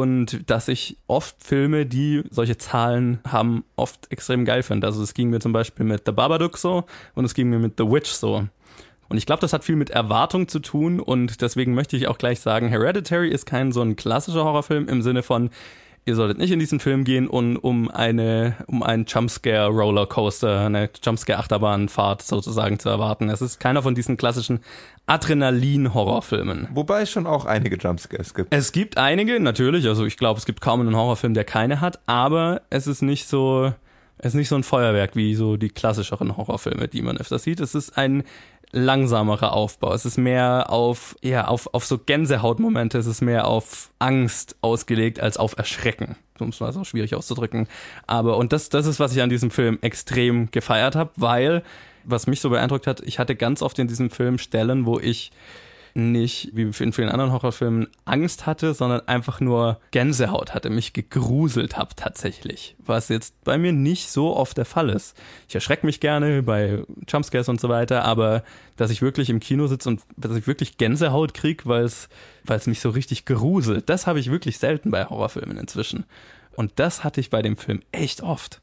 und dass ich oft Filme, die solche Zahlen haben, oft extrem geil finde. Also es ging mir zum Beispiel mit The Babadook so und es ging mir mit The Witch so. Und ich glaube, das hat viel mit Erwartung zu tun und deswegen möchte ich auch gleich sagen, Hereditary ist kein so ein klassischer Horrorfilm im Sinne von, ihr solltet nicht in diesen Film gehen, und, um eine, um einen Jumpscare Rollercoaster, eine Jumpscare Achterbahnfahrt sozusagen zu erwarten. Es ist keiner von diesen klassischen Adrenalin-Horrorfilmen. Wobei es schon auch einige Jumpscares gibt. Es gibt einige, natürlich. Also ich glaube, es gibt kaum einen Horrorfilm, der keine hat, aber es ist nicht so, es ist nicht so ein Feuerwerk wie so die klassischeren Horrorfilme, die man öfter sieht. Es ist ein langsamerer Aufbau. Es ist mehr auf, ja, auf, auf so Gänsehautmomente, es ist mehr auf Angst ausgelegt als auf Erschrecken. Um es mal so schwierig auszudrücken. Aber, und das, das ist, was ich an diesem Film extrem gefeiert habe, weil, was mich so beeindruckt hat, ich hatte ganz oft in diesem Film Stellen, wo ich nicht, wie in vielen anderen Horrorfilmen, Angst hatte, sondern einfach nur Gänsehaut hatte, mich gegruselt habe tatsächlich. Was jetzt bei mir nicht so oft der Fall ist. Ich erschrecke mich gerne bei Jumpscares und so weiter, aber dass ich wirklich im Kino sitze und dass ich wirklich Gänsehaut kriege, weil es mich so richtig geruselt, das habe ich wirklich selten bei Horrorfilmen inzwischen. Und das hatte ich bei dem Film echt oft.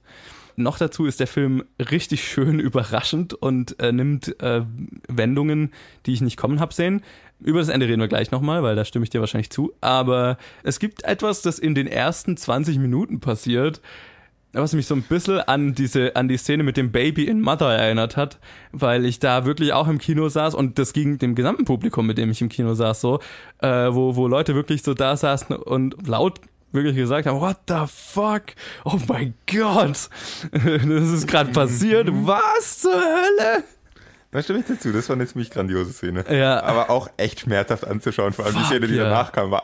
Noch dazu ist der Film richtig schön überraschend und äh, nimmt äh, Wendungen, die ich nicht kommen hab sehen. Über das Ende reden wir gleich nochmal, weil da stimme ich dir wahrscheinlich zu. Aber es gibt etwas, das in den ersten 20 Minuten passiert, was mich so ein bisschen an diese, an die Szene mit dem Baby in Mother erinnert hat, weil ich da wirklich auch im Kino saß und das ging dem gesamten Publikum, mit dem ich im Kino saß, so, äh, wo, wo Leute wirklich so da saßen und laut wirklich gesagt haben, what the fuck? Oh mein Gott, das ist gerade passiert. Was zur Hölle? Da stimme ich dazu, das war eine ziemlich grandiose Szene. Ja. Aber auch echt schmerzhaft anzuschauen, vor allem Fuck, die Szene, die yeah. danach kam, war,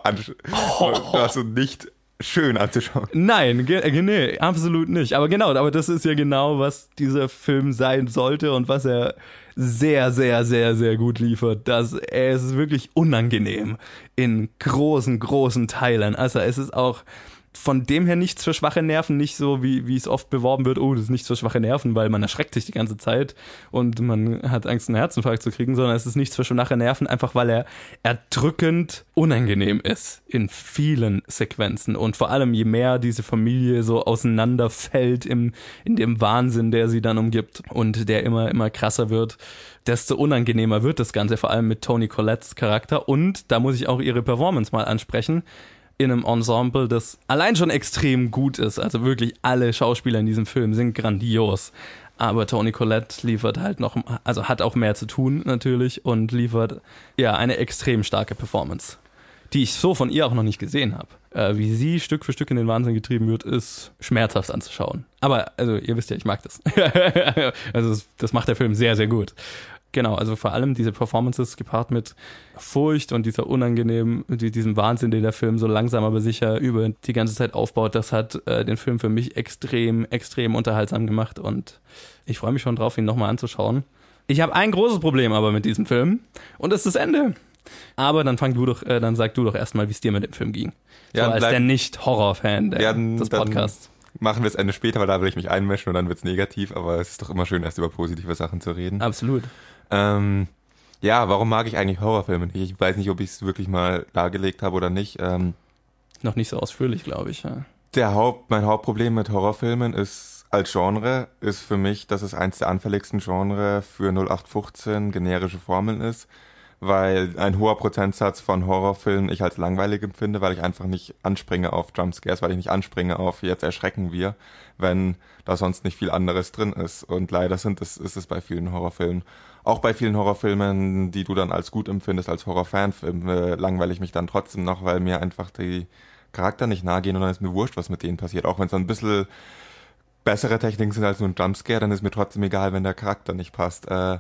oh. war so nicht schön anzuschauen. Nein, nee, absolut nicht. Aber genau, aber das ist ja genau, was dieser Film sein sollte und was er sehr, sehr, sehr, sehr gut liefert. Das, es ist wirklich unangenehm in großen, großen Teilen. Also es ist auch von dem her nichts für schwache Nerven, nicht so wie, wie es oft beworben wird, oh, das ist nichts für schwache Nerven, weil man erschreckt sich die ganze Zeit und man hat Angst, einen Herzinfarkt zu kriegen, sondern es ist nichts für schwache Nerven, einfach weil er erdrückend unangenehm ist in vielen Sequenzen. Und vor allem je mehr diese Familie so auseinanderfällt im, in dem Wahnsinn, der sie dann umgibt und der immer, immer krasser wird, desto unangenehmer wird das Ganze, vor allem mit Tony Colettes Charakter. Und da muss ich auch ihre Performance mal ansprechen in einem Ensemble, das allein schon extrem gut ist. Also wirklich alle Schauspieler in diesem Film sind grandios. Aber Tony Collette liefert halt noch, also hat auch mehr zu tun natürlich und liefert ja eine extrem starke Performance, die ich so von ihr auch noch nicht gesehen habe. Äh, wie sie Stück für Stück in den Wahnsinn getrieben wird, ist schmerzhaft anzuschauen. Aber also ihr wisst ja, ich mag das. also das, das macht der Film sehr, sehr gut. Genau, also vor allem diese Performances gepaart mit Furcht und dieser unangenehmen, diesem Wahnsinn, den der Film so langsam aber sicher über die ganze Zeit aufbaut, das hat äh, den Film für mich extrem, extrem unterhaltsam gemacht und ich freue mich schon drauf, ihn nochmal anzuschauen. Ich habe ein großes Problem aber mit diesem Film und das ist das Ende. Aber dann fang du doch, äh, dann sag du doch erstmal, wie es dir mit dem Film ging. Ja, so als bleib- der Nicht-Horror-Fan Ja, des Podcasts. Machen wir das Ende später, weil da will ich mich einmischen und dann wird's negativ, aber es ist doch immer schön, erst über positive Sachen zu reden. Absolut. Ähm, ja, warum mag ich eigentlich Horrorfilme nicht? Ich weiß nicht, ob ich es wirklich mal dargelegt habe oder nicht. Ähm, Noch nicht so ausführlich, glaube ich. Ja. der Haupt, mein Hauptproblem mit Horrorfilmen ist als Genre, ist für mich, dass es eins der anfälligsten Genre für 0815 generische Formeln ist, weil ein hoher Prozentsatz von Horrorfilmen ich als langweilig empfinde, weil ich einfach nicht anspringe auf Jumpscares, weil ich nicht anspringe auf jetzt erschrecken wir, wenn da sonst nicht viel anderes drin ist. Und leider sind es, ist es bei vielen Horrorfilmen. Auch bei vielen Horrorfilmen, die du dann als gut empfindest, als Horrorfanfilm, äh, langweile ich mich dann trotzdem noch, weil mir einfach die Charakter nicht nahe gehen und dann ist mir wurscht, was mit denen passiert. Auch wenn es ein bisschen bessere Techniken sind als nur ein Jumpscare, dann ist mir trotzdem egal, wenn der Charakter nicht passt. Äh,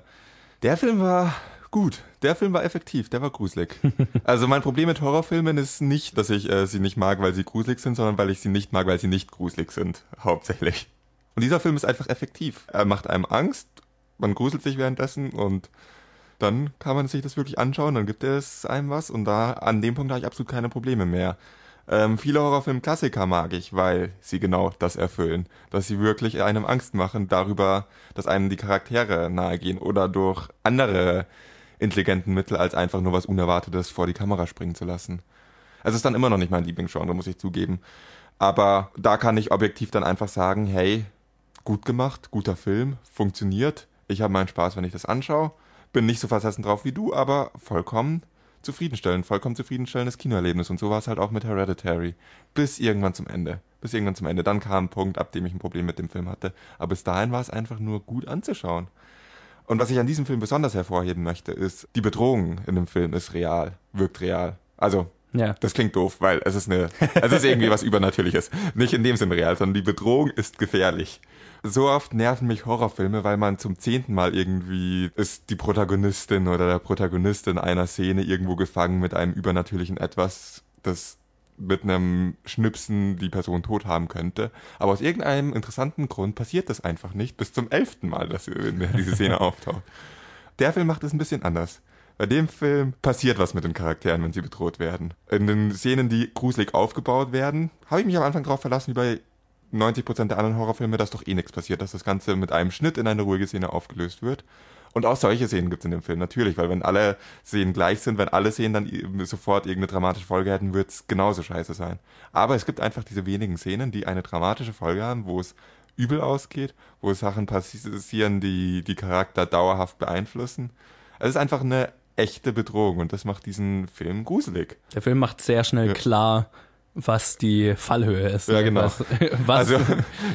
der Film war gut. Der Film war effektiv, der war gruselig. also mein Problem mit Horrorfilmen ist nicht, dass ich äh, sie nicht mag, weil sie gruselig sind, sondern weil ich sie nicht mag, weil sie nicht gruselig sind, hauptsächlich. Und dieser Film ist einfach effektiv. Er macht einem Angst, man gruselt sich währenddessen und dann kann man sich das wirklich anschauen, dann gibt es einem was und da an dem Punkt habe ich absolut keine Probleme mehr. Ähm, viele Horrorfilm-Klassiker mag ich, weil sie genau das erfüllen, dass sie wirklich einem Angst machen darüber, dass einem die Charaktere nahegehen oder durch andere intelligenten Mittel als einfach nur was Unerwartetes vor die Kamera springen zu lassen. Es ist dann immer noch nicht mein Lieblingsgenre, muss ich zugeben. Aber da kann ich objektiv dann einfach sagen, hey, gut gemacht, guter Film, funktioniert. Ich habe meinen Spaß, wenn ich das anschaue. Bin nicht so versessen drauf wie du, aber vollkommen zufriedenstellend, vollkommen zufriedenstellendes Kinoerlebnis. Und so war es halt auch mit Hereditary. Bis irgendwann zum Ende. Bis irgendwann zum Ende. Dann kam ein Punkt, ab dem ich ein Problem mit dem Film hatte. Aber bis dahin war es einfach nur gut anzuschauen. Und was ich an diesem Film besonders hervorheben möchte, ist, die Bedrohung in dem Film ist real, wirkt real. Also, Ja. das klingt doof, weil es ist eine, es ist irgendwie was Übernatürliches. Nicht in dem Sinne real, sondern die Bedrohung ist gefährlich. So oft nerven mich Horrorfilme, weil man zum zehnten Mal irgendwie ist die Protagonistin oder der Protagonist in einer Szene irgendwo gefangen mit einem übernatürlichen Etwas, das mit einem Schnipsen die Person tot haben könnte. Aber aus irgendeinem interessanten Grund passiert das einfach nicht bis zum elften Mal, dass diese Szene auftaucht. Der Film macht es ein bisschen anders. Bei dem Film passiert was mit den Charakteren, wenn sie bedroht werden. In den Szenen, die gruselig aufgebaut werden, habe ich mich am Anfang darauf verlassen, wie bei 90% der anderen Horrorfilme, dass doch eh nichts passiert, dass das Ganze mit einem Schnitt in eine ruhige Szene aufgelöst wird. Und auch solche Szenen gibt es in dem Film, natürlich, weil wenn alle Szenen gleich sind, wenn alle Szenen dann sofort irgendeine dramatische Folge hätten, wird es genauso scheiße sein. Aber es gibt einfach diese wenigen Szenen, die eine dramatische Folge haben, wo es übel ausgeht, wo Sachen passieren, die die Charakter dauerhaft beeinflussen. Es ist einfach eine echte Bedrohung und das macht diesen Film gruselig. Der Film macht sehr schnell Ja. klar, was die Fallhöhe ist. Ja, genau. Was, was, Also,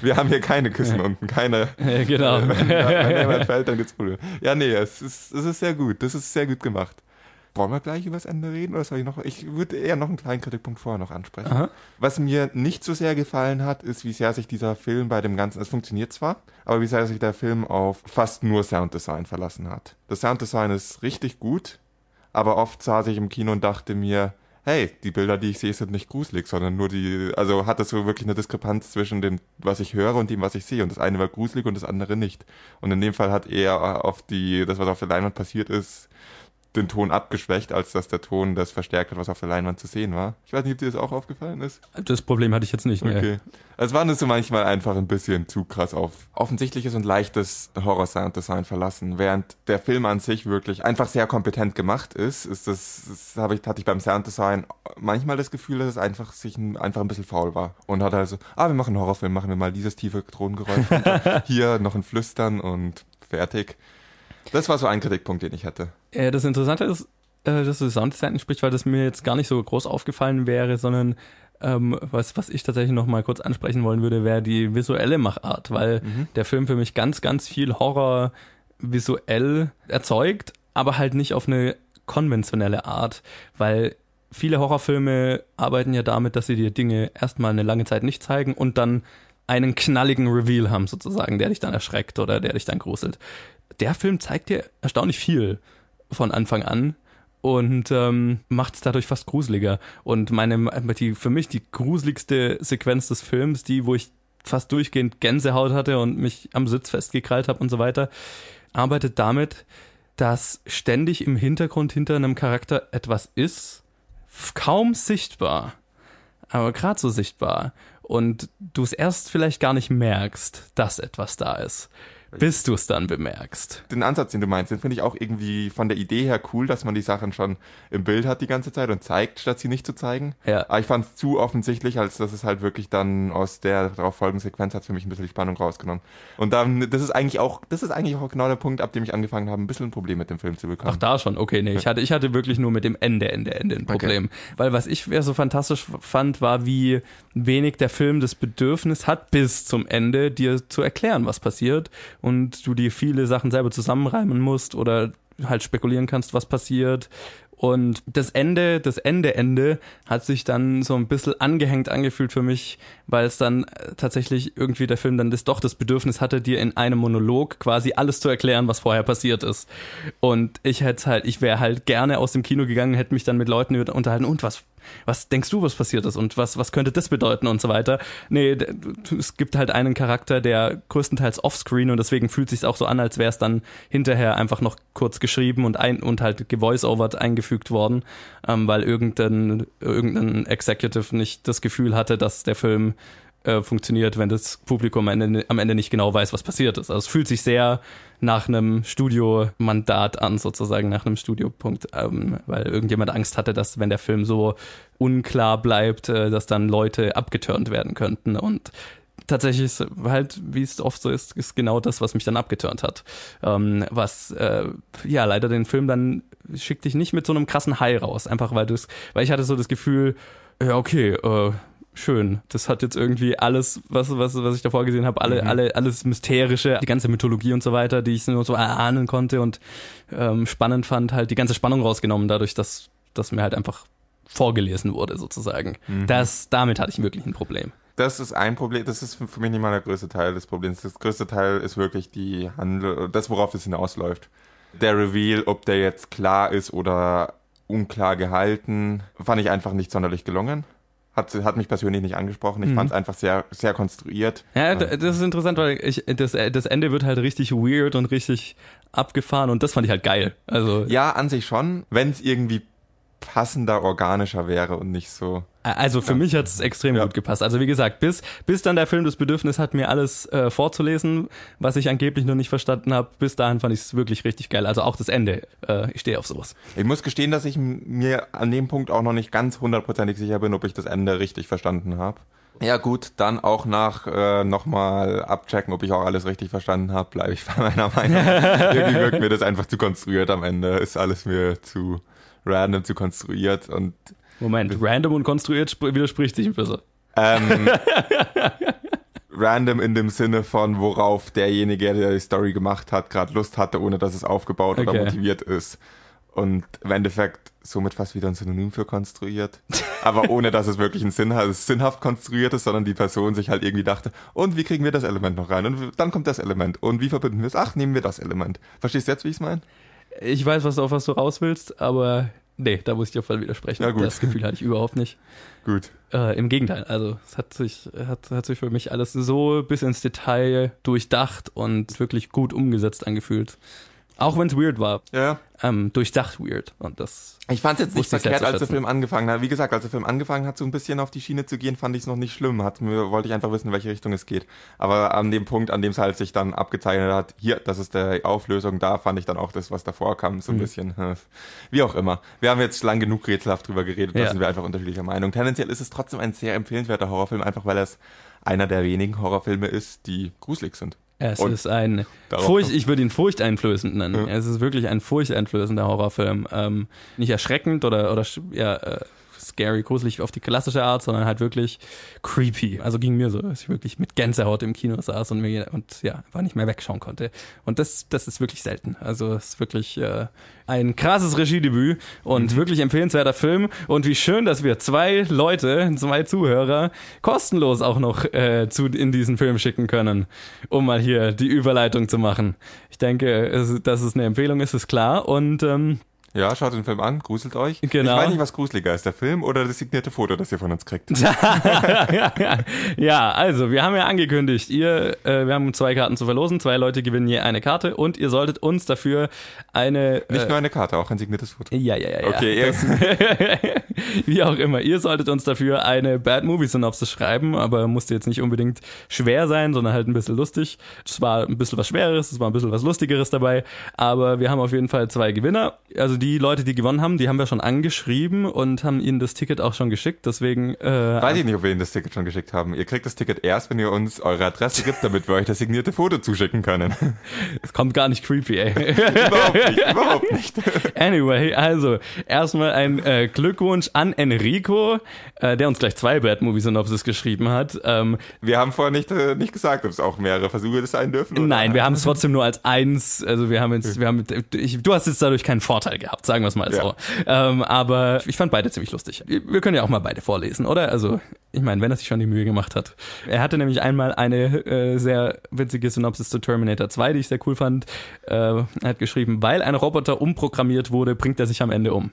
wir haben hier keine Küssen unten, keine. Äh, genau. Wenn, wenn jemand fällt, dann gibt's Probleme. Ja, nee, es ist, es ist sehr gut. Das ist sehr gut gemacht. Wollen wir gleich über das Ende reden oder soll ich noch? Ich würde eher noch einen kleinen Kritikpunkt vorher noch ansprechen. Aha. Was mir nicht so sehr gefallen hat, ist, wie sehr sich dieser Film bei dem Ganzen, es funktioniert zwar, aber wie sehr sich der Film auf fast nur Sounddesign verlassen hat. Das Sounddesign ist richtig gut, aber oft saß ich im Kino und dachte mir, hey, die Bilder, die ich sehe, sind nicht gruselig, sondern nur die, also hat das so wirklich eine Diskrepanz zwischen dem, was ich höre und dem, was ich sehe. Und das eine war gruselig und das andere nicht. Und in dem Fall hat er auf die, das, was auf der Leinwand passiert ist, den Ton abgeschwächt, als dass der Ton das verstärkt hat, was auf der Leinwand zu sehen war. Ich weiß nicht, ob dir das auch aufgefallen ist. Das Problem hatte ich jetzt nicht. Nee. Okay. Es war nur so manchmal einfach ein bisschen zu krass auf offensichtliches und leichtes Horror-Sound-Design verlassen. Während der Film an sich wirklich einfach sehr kompetent gemacht ist, ist das, das habe ich, hatte ich beim Sounddesign manchmal das Gefühl, dass es einfach sich ein, einfach ein bisschen faul war. Und hat also, ah, wir machen einen Horrorfilm, machen wir mal dieses tiefe Drohnengeräusch. Hier noch ein Flüstern und fertig. Das war so ein Kritikpunkt, den ich hatte. Äh, das Interessante ist, äh, dass du Sounddesign sprichst, weil das mir jetzt gar nicht so groß aufgefallen wäre, sondern ähm, was, was ich tatsächlich noch mal kurz ansprechen wollen würde, wäre die visuelle Machart, weil Mhm. der Film für mich ganz, ganz viel Horror visuell erzeugt, aber halt nicht auf eine konventionelle Art, weil viele Horrorfilme arbeiten ja damit, dass sie dir Dinge erstmal eine lange Zeit nicht zeigen und dann einen knalligen Reveal haben sozusagen, der dich dann erschreckt oder der dich dann gruselt. Der Film zeigt dir erstaunlich viel von Anfang an und ähm, macht es dadurch fast gruseliger. Und meine, die, für mich die gruseligste Sequenz des Films, die, wo ich fast durchgehend Gänsehaut hatte und mich am Sitz festgekrallt habe und so weiter, arbeitet damit, dass ständig im Hintergrund hinter einem Charakter etwas ist, kaum sichtbar, aber gerade so sichtbar. Und du es erst vielleicht gar nicht merkst, dass etwas da ist, bis du es dann bemerkst. Den Ansatz, den du meinst, den finde ich auch irgendwie von der Idee her cool, dass man die Sachen schon im Bild hat die ganze Zeit und zeigt, statt sie nicht zu zeigen. Ja. Aber ich fand es zu offensichtlich, als dass es halt wirklich dann aus der darauf folgenden Sequenz hat für mich ein bisschen die Spannung rausgenommen. Und dann, das ist eigentlich auch, das ist eigentlich auch genau der Punkt, ab dem ich angefangen habe, ein bisschen ein Problem mit dem Film zu bekommen. Ach, da schon. Okay, nee, ich hatte, ich hatte wirklich nur mit dem Ende, Ende, Ende ein Problem. Weil was ich so fantastisch fand, war, wie wenig der Film das Bedürfnis hat, bis zum Ende dir zu erklären, was passiert. Und du dir viele Sachen selber zusammenreimen musst oder halt spekulieren kannst, was passiert. Und das Ende, das Ende, Ende hat sich dann so ein bisschen angehängt angefühlt für mich, weil es dann äh, tatsächlich irgendwie der Film dann das doch das Bedürfnis hatte, dir in einem Monolog quasi alles zu erklären, was vorher passiert ist. Und ich hätte halt, ich wäre halt gerne aus dem Kino gegangen, hätte mich dann mit Leuten unterhalten und was, was denkst du, was passiert ist und was, was könnte das bedeuten und so weiter. Nee, es gibt halt einen Charakter, der größtenteils offscreen und deswegen fühlt sich auch so an, als wäre es dann hinterher einfach noch kurz geschrieben und ein und halt gevoice-overt eingefügt worden, ähm, weil irgendein, irgendein Executive nicht das Gefühl hatte, dass der Film äh, funktioniert, wenn das Publikum am Ende, am Ende nicht genau weiß, was passiert ist. Also es fühlt sich sehr nach einem Studiomandat an, sozusagen nach einem Studiopunkt, ähm, weil irgendjemand Angst hatte, dass wenn der Film so unklar bleibt, äh, dass dann Leute abgeturnt werden könnten und tatsächlich ist halt, wie es oft so ist, ist genau das, was mich dann abgeturnt hat. Ähm, was äh, ja leider den Film dann schickt dich nicht mit so einem krassen High raus, einfach weil du weil ich hatte so das Gefühl, ja okay, äh, schön. Das hat jetzt irgendwie alles, was, was, was ich davor gesehen habe, alle, Mhm. alle, alles Mysterische, die ganze Mythologie und so weiter, die ich nur so erahnen konnte und ähm, spannend fand, halt die ganze Spannung rausgenommen, dadurch, dass, dass mir halt einfach vorgelesen wurde, sozusagen. Mhm. Das, damit hatte ich wirklich ein Problem. Das ist ein Problem, das ist für für mich nicht mal der größte Teil des Problems. Das größte Teil ist wirklich die Handel, das, worauf es hinausläuft. Der Reveal, ob der jetzt klar ist oder unklar gehalten, fand ich einfach nicht sonderlich gelungen. Hat, hat mich persönlich nicht angesprochen. Ich Mhm. fand es einfach sehr, sehr konstruiert. Ja, das ist interessant, weil ich, das, das Ende wird halt richtig weird und richtig abgefahren und das fand ich halt geil. Also, Ja, an sich schon, wenn es irgendwie passender, organischer wäre und nicht so. Also für mich hat es extrem Ja. gut gepasst. Also wie gesagt, bis, bis dann der Film das Bedürfnis hat, mir alles äh, vorzulesen, was ich angeblich noch nicht verstanden habe, bis dahin fand ich es wirklich richtig geil. Also auch das Ende. Äh, ich stehe auf sowas. Ich muss gestehen, dass ich mir an dem Punkt auch noch nicht ganz hundertprozentig sicher bin, ob ich das Ende richtig verstanden habe. Ja gut, dann auch nach äh, nochmal abchecken, ob ich auch alles richtig verstanden habe, bleibe ich bei meiner Meinung. Irgendwie wirkt mir das einfach zu konstruiert am Ende. Ist alles mir zu random, zu konstruiert und Moment, random und konstruiert sp widerspricht sich ein bisschen. ähm, random in dem Sinne von, worauf derjenige, der die Story gemacht hat, gerade Lust hatte, ohne dass es aufgebaut oder Okay. motiviert ist. Und im Endeffekt somit fast wieder ein Synonym für konstruiert. Aber ohne, dass es wirklich einen Sinn hat, es sinnhaft konstruiert ist, sondern die Person sich halt irgendwie dachte, und wie kriegen wir das Element noch rein? Und dann kommt das Element. Und wie verbinden wir es? Ach, nehmen wir das Element. Verstehst du jetzt, wie ich es meine? Ich weiß, was du, auf was du raus willst, aber nee, da muss ich dir voll widersprechen. Ja, gut. Das Gefühl hatte ich überhaupt nicht. Gut. Äh, Im Gegenteil, also es hat sich, hat, hat sich für mich alles so bis ins Detail durchdacht und wirklich gut umgesetzt angefühlt. Auch wenn es weird war. Ja. Ähm, durchdacht weird. Und das Ich fand es jetzt nicht verkehrt, als der. Film angefangen hat. Wie gesagt, als der Film angefangen hat, so ein bisschen auf die Schiene zu gehen, fand ich es noch nicht schlimm. Hat mir, wollte ich einfach wissen, in welche Richtung es geht. Aber an dem Punkt, an dem es halt sich dann abgezeichnet hat, hier, das ist der Auflösung, da fand ich dann auch das, was davor kam, so ein Mhm. bisschen. äh, Wie auch immer. Wir haben jetzt lang genug rätselhaft drüber geredet, da Ja. sind wir einfach unterschiedlicher Meinung. Tendenziell ist es trotzdem ein sehr empfehlenswerter Horrorfilm, einfach weil es einer der wenigen Horrorfilme ist, die gruselig sind. Es Und ist ein Furcht, ich würde ihn furchteinflößend nennen. Ja. Es ist wirklich ein furchteinflößender Horrorfilm. Ähm, nicht erschreckend oder, oder ja, äh, scary, gruselig auf die klassische Art, sondern halt wirklich creepy. Also ging mir so, dass ich wirklich mit Gänsehaut im Kino saß und mir und ja, war nicht mehr wegschauen konnte. Und das, das ist wirklich selten. Also es ist wirklich äh, ein krasses Regiedebüt und mhm. wirklich empfehlenswerter Film. Und wie schön, dass wir zwei Leute, zwei Zuhörer, kostenlos auch noch äh, zu, in diesen Film schicken können, um mal hier die Überleitung zu machen. Ich denke, es, dass es eine Empfehlung ist, ist klar. Und ähm, ja, schaut den Film an, gruselt euch. Genau. Ich weiß nicht, was gruseliger ist, der Film oder das signierte Foto, das ihr von uns kriegt. ja, also, wir haben ja angekündigt, ihr, äh, wir haben zwei Karten zu verlosen, zwei Leute gewinnen je eine Karte und ihr solltet uns dafür eine... Nicht äh, nur eine Karte, auch ein signiertes Foto. Ja, ja, ja. Okay, das, Wie auch immer, ihr solltet uns dafür eine Bad Movie Synopsis schreiben, aber musste jetzt nicht unbedingt schwer sein, sondern halt ein bisschen lustig. Es war ein bisschen was Schwereres, es war ein bisschen was Lustigeres dabei, aber wir haben auf jeden Fall zwei Gewinner. Also die Leute, die gewonnen haben, die haben wir schon angeschrieben und haben ihnen das Ticket auch schon geschickt. Deswegen. Äh, Weiß ich nicht, ob wir ihnen das Ticket schon geschickt haben. Ihr kriegt das Ticket erst, wenn ihr uns eure Adresse gibt, damit wir euch das signierte Foto zuschicken können. Es kommt gar nicht creepy, ey. überhaupt nicht, überhaupt nicht. Anyway, also erstmal ein äh, Glückwunsch an Enrico, äh, der uns gleich zwei Bad Movie Synopsis geschrieben hat. Ähm, wir haben vorher nicht, äh, nicht gesagt, ob es auch mehrere Versuche das sein dürfen. Oder? Nein, wir haben es trotzdem nur als eins. Also wir haben jetzt, wir haben, ich, du hast jetzt dadurch keinen Vorteil gehabt gehabt, sagen wir es mal ja. so. Ähm, aber ich fand beide ziemlich lustig. Wir können ja auch mal beide vorlesen, oder? Also, ich meine, wenn er sich schon die Mühe gemacht hat. Er hatte nämlich einmal eine äh, sehr witzige Synopsis zu Terminator 2, die ich sehr cool fand. Äh, er hat geschrieben, weil ein Roboter umprogrammiert wurde, bringt er sich am Ende um.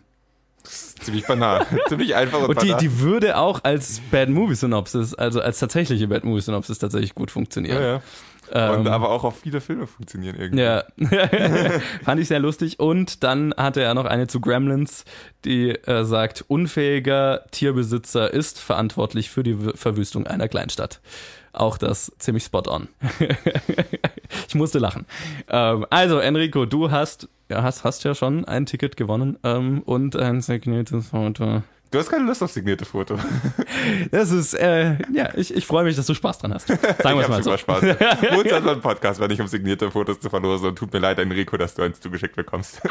Ziemlich banal. Ziemlich einfach und, und die, die würde auch als Bad Movie Synopsis, also als tatsächliche Bad Movie Synopsis tatsächlich gut funktionieren. Ja, ja. Und ähm, aber auch auf viele Filme funktionieren irgendwie. Ja, fand ich sehr lustig. Und dann hatte er noch eine zu Gremlins, die äh, sagt, unfähiger Tierbesitzer ist verantwortlich für die Verwüstung einer Kleinstadt. Auch das ziemlich spot on. ich musste lachen. Ähm, also, Enrico, du hast, ja, hast, hast ja schon ein Ticket gewonnen ähm, und ein signiertes Foto. Du hast keine Lust auf signierte Foto. Das ist, äh, ja, ich, ich freue mich, dass du Spaß dran hast. Sagen wir es mal so. Spaß. Wohnst also ein Podcast, wenn ich um signierte Fotos zu verlosen. Und tut mir leid, Enrico, dass du eins zugeschickt bekommst.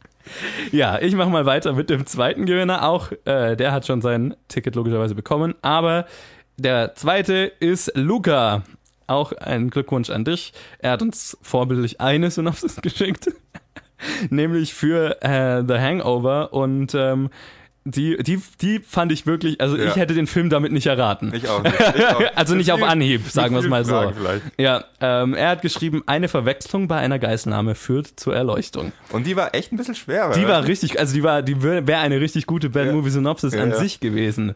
ja, ich mache mal weiter mit dem zweiten Gewinner. Auch äh, der hat schon sein Ticket logischerweise bekommen. Aber der zweite ist Luca. Auch ein Glückwunsch an dich. Er hat uns vorbildlich eine Synopsis geschickt. Nämlich für äh, The Hangover. Und ähm, die, die, die fand ich wirklich, also ja. ich hätte den Film damit nicht erraten. Ich auch nicht. Ich auch. also nicht auf Anhieb, sagen wir es mal so. Vielleicht. Ja, ähm, er hat geschrieben, eine Verwechslung bei einer Geiselnahme führt zur Erleuchtung. Und die war echt ein bisschen schwer. Die war richtig, also die war, die wäre eine richtig gute Bad ja. Movie Synopsis ja, an sich gewesen,